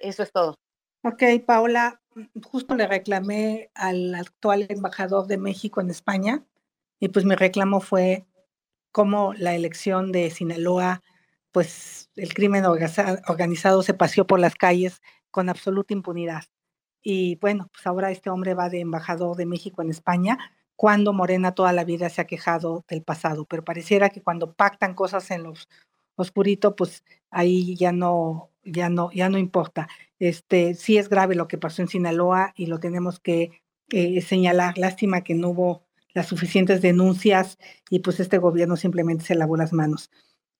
Eso es todo.
Ok, Paola, justo le reclamé al actual embajador de México en España y pues mi reclamo fue cómo la elección de Sinaloa, pues el crimen organizado se paseó por las calles con absoluta impunidad. Y bueno, pues ahora este hombre va de embajador de México en España, cuando Morena toda la vida se ha quejado del pasado, pero pareciera que cuando pactan cosas en los oscurito, pues ahí ya no, ya no, ya no importa. Este, sí es grave lo que pasó en Sinaloa y lo tenemos que eh, señalar. Lástima que no hubo las suficientes denuncias y pues este gobierno simplemente se lavó las manos.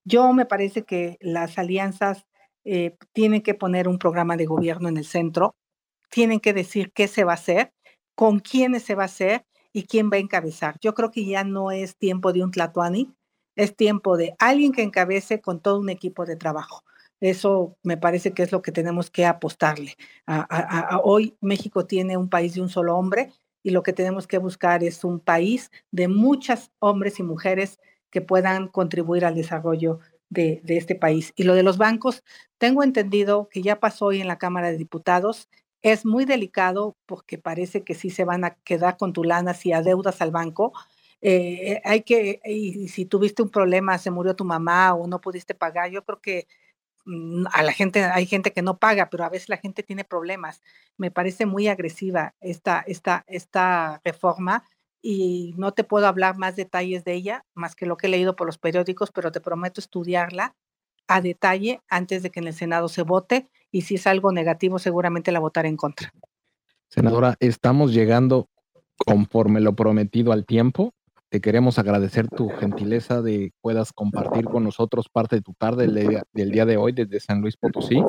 Yo me parece que las alianzas eh, tienen que poner un programa de gobierno en el centro tienen que decir qué se va a hacer, con quiénes se va a hacer y quién va a encabezar. Yo creo que ya no es tiempo de un tlatoani, es tiempo de alguien que encabece con todo un equipo de trabajo. Eso me parece que es lo que tenemos que apostarle. hoy México tiene un país de un solo hombre y lo que tenemos que buscar es un país de muchos hombres y mujeres que puedan contribuir al desarrollo de, de, este país. Y lo de los bancos, tengo entendido que ya pasó hoy en la Cámara de Diputados es muy delicado porque parece que sí se van a quedar con tu lana si adeudas al banco. Eh, hay que, y si tuviste un problema, se murió tu mamá o no pudiste pagar, yo creo que a la gente, hay gente que no paga, pero a veces la gente tiene problemas. Me parece muy agresiva esta, esta, esta reforma y no te puedo hablar más detalles de ella, más que lo que he leído por los periódicos, pero te prometo estudiarla a detalle antes de que en el Senado se vote y si es algo negativo seguramente la votaré en contra.
Senadora, estamos llegando conforme lo prometido al tiempo. Te queremos agradecer tu gentileza de puedas compartir con nosotros parte de tu tarde del día, de hoy desde San Luis Potosí.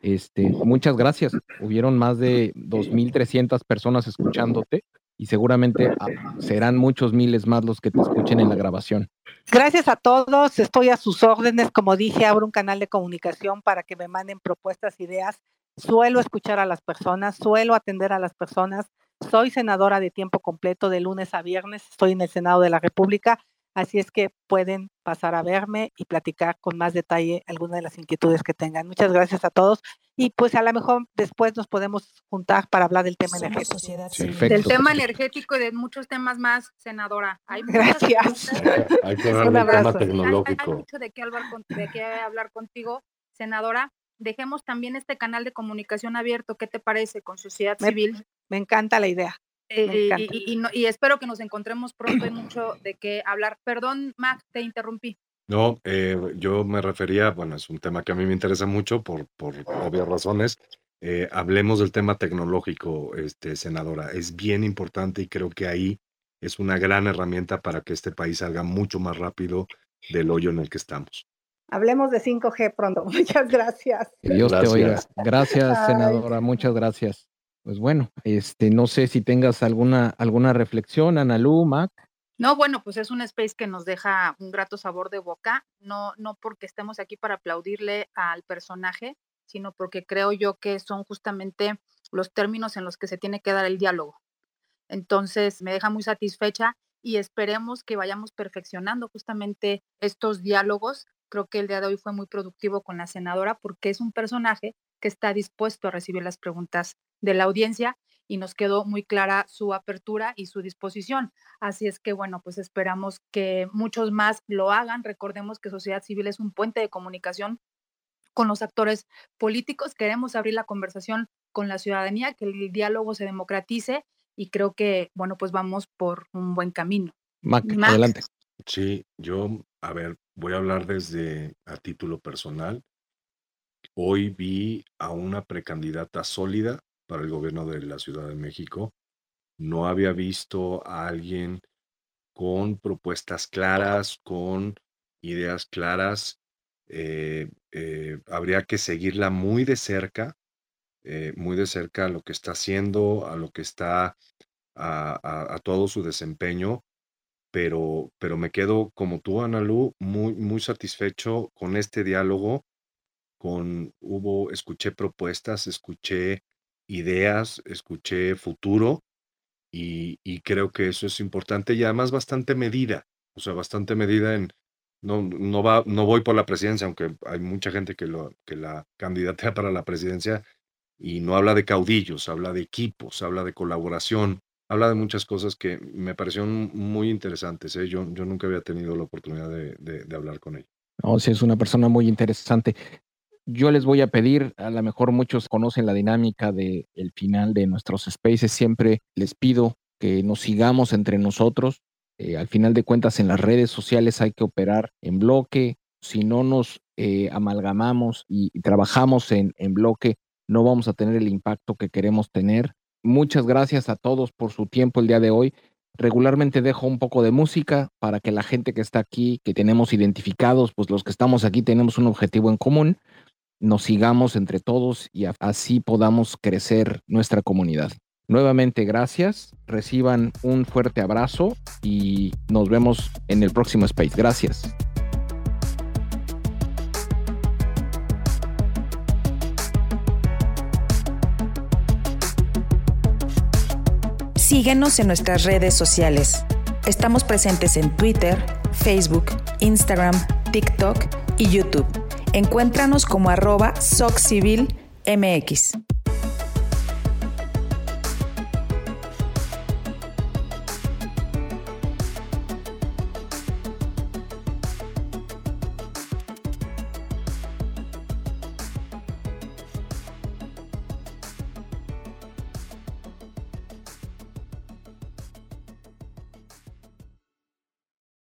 Este, muchas gracias. Hubieron más de 2.300 personas escuchándote y seguramente ah, serán muchos miles más los que te escuchen en la grabación.
Gracias a todos, estoy a sus órdenes. Como dije, abro un canal de comunicación para que me manden propuestas, ideas. Suelo escuchar a las personas, suelo atender a las personas. Soy senadora de tiempo completo de lunes a viernes, estoy en el Senado de la República Así es que pueden pasar a verme y platicar con más detalle algunas de las inquietudes que tengan. Muchas gracias a todos. Y pues a lo mejor después nos podemos juntar para hablar del tema energético.
Del tema energético y de muchos temas más, senadora.
Hay gracias.
Hay que hablar del tema tecnológico.
Hay, mucho de qué, hablar de qué hablar contigo, senadora. Dejemos también este canal de comunicación abierto. ¿Qué te parece con sociedad civil?
Me encanta la idea.
Eh, y, espero que nos encontremos pronto. Hay mucho de qué hablar. Perdón, Mac, te interrumpí.
No, eh, yo me refería, bueno, es un tema que a mí me interesa mucho por, por obvias razones. Eh, hablemos del tema tecnológico, este, senadora. Es bien importante y creo que ahí es una gran herramienta para que este país salga mucho más rápido del hoyo en el que estamos.
Hablemos de 5G pronto. Muchas gracias.
Dios te oiga. Gracias, senadora. Muchas gracias. Pues bueno, este, no sé si tengas alguna, alguna reflexión, Analu, Mac.
No, bueno, pues es un space que nos deja un grato sabor de boca, no, no porque estemos aquí para aplaudirle al personaje, sino porque creo yo que son justamente los términos en los que se tiene que dar el diálogo. Entonces, me deja muy satisfecha y esperemos que vayamos perfeccionando justamente estos diálogos. Creo que el día de hoy fue muy productivo con la senadora porque es un personaje que está dispuesto a recibir las preguntas de la audiencia y nos quedó muy clara su apertura y su disposición. Así es que, bueno, pues esperamos que muchos más lo hagan. Recordemos que sociedad civil es un puente de comunicación con los actores políticos. Queremos abrir la conversación con la ciudadanía, que el diálogo se democratice y creo que, bueno, pues vamos por un buen camino.
Mac, adelante.
Sí, yo, a ver, voy a hablar desde a título personal. Hoy vi a una precandidata sólida para el gobierno de la Ciudad de México. No había visto a alguien con propuestas claras, con ideas claras. Eh, eh, habría que seguirla muy de cerca, eh, muy de cerca a lo que está haciendo, a lo que está, a, a, todo su desempeño, pero, pero me quedo como tú, Analu, muy, muy satisfecho con este diálogo, con, hubo, escuché propuestas, escuché ideas, escuché futuro y, creo que eso es importante y además bastante medida, o sea, bastante medida en, no, no, va, no voy por la presidencia, aunque hay mucha gente que, lo, que la candidatea para la presidencia y no habla de caudillos, habla de equipos, habla de colaboración, habla de muchas cosas que me parecieron muy interesantes. ¿eh? Yo, yo nunca había tenido la oportunidad de, de, hablar con ella.
No, sí, es una persona muy interesante. Yo les voy a pedir, a lo mejor muchos conocen la dinámica del el final de nuestros spaces, siempre les pido que nos sigamos entre nosotros. Eh, al final de cuentas, en las redes sociales hay que operar en bloque. Si no nos eh, amalgamamos y, trabajamos en, en bloque, no vamos a tener el impacto que queremos tener. Muchas gracias a todos por su tiempo el día de hoy. Regularmente dejo un poco de música para que la gente que está aquí, que tenemos identificados, pues los que estamos aquí tenemos un objetivo en común nos sigamos entre todos y así podamos crecer nuestra comunidad. Nuevamente, gracias. Reciban un fuerte abrazo y nos vemos en el próximo Space. Gracias.
Síguenos en nuestras redes sociales. Estamos presentes en Twitter, Facebook, Instagram, TikTok y YouTube. Encuéntranos como arroba SocCivilMX.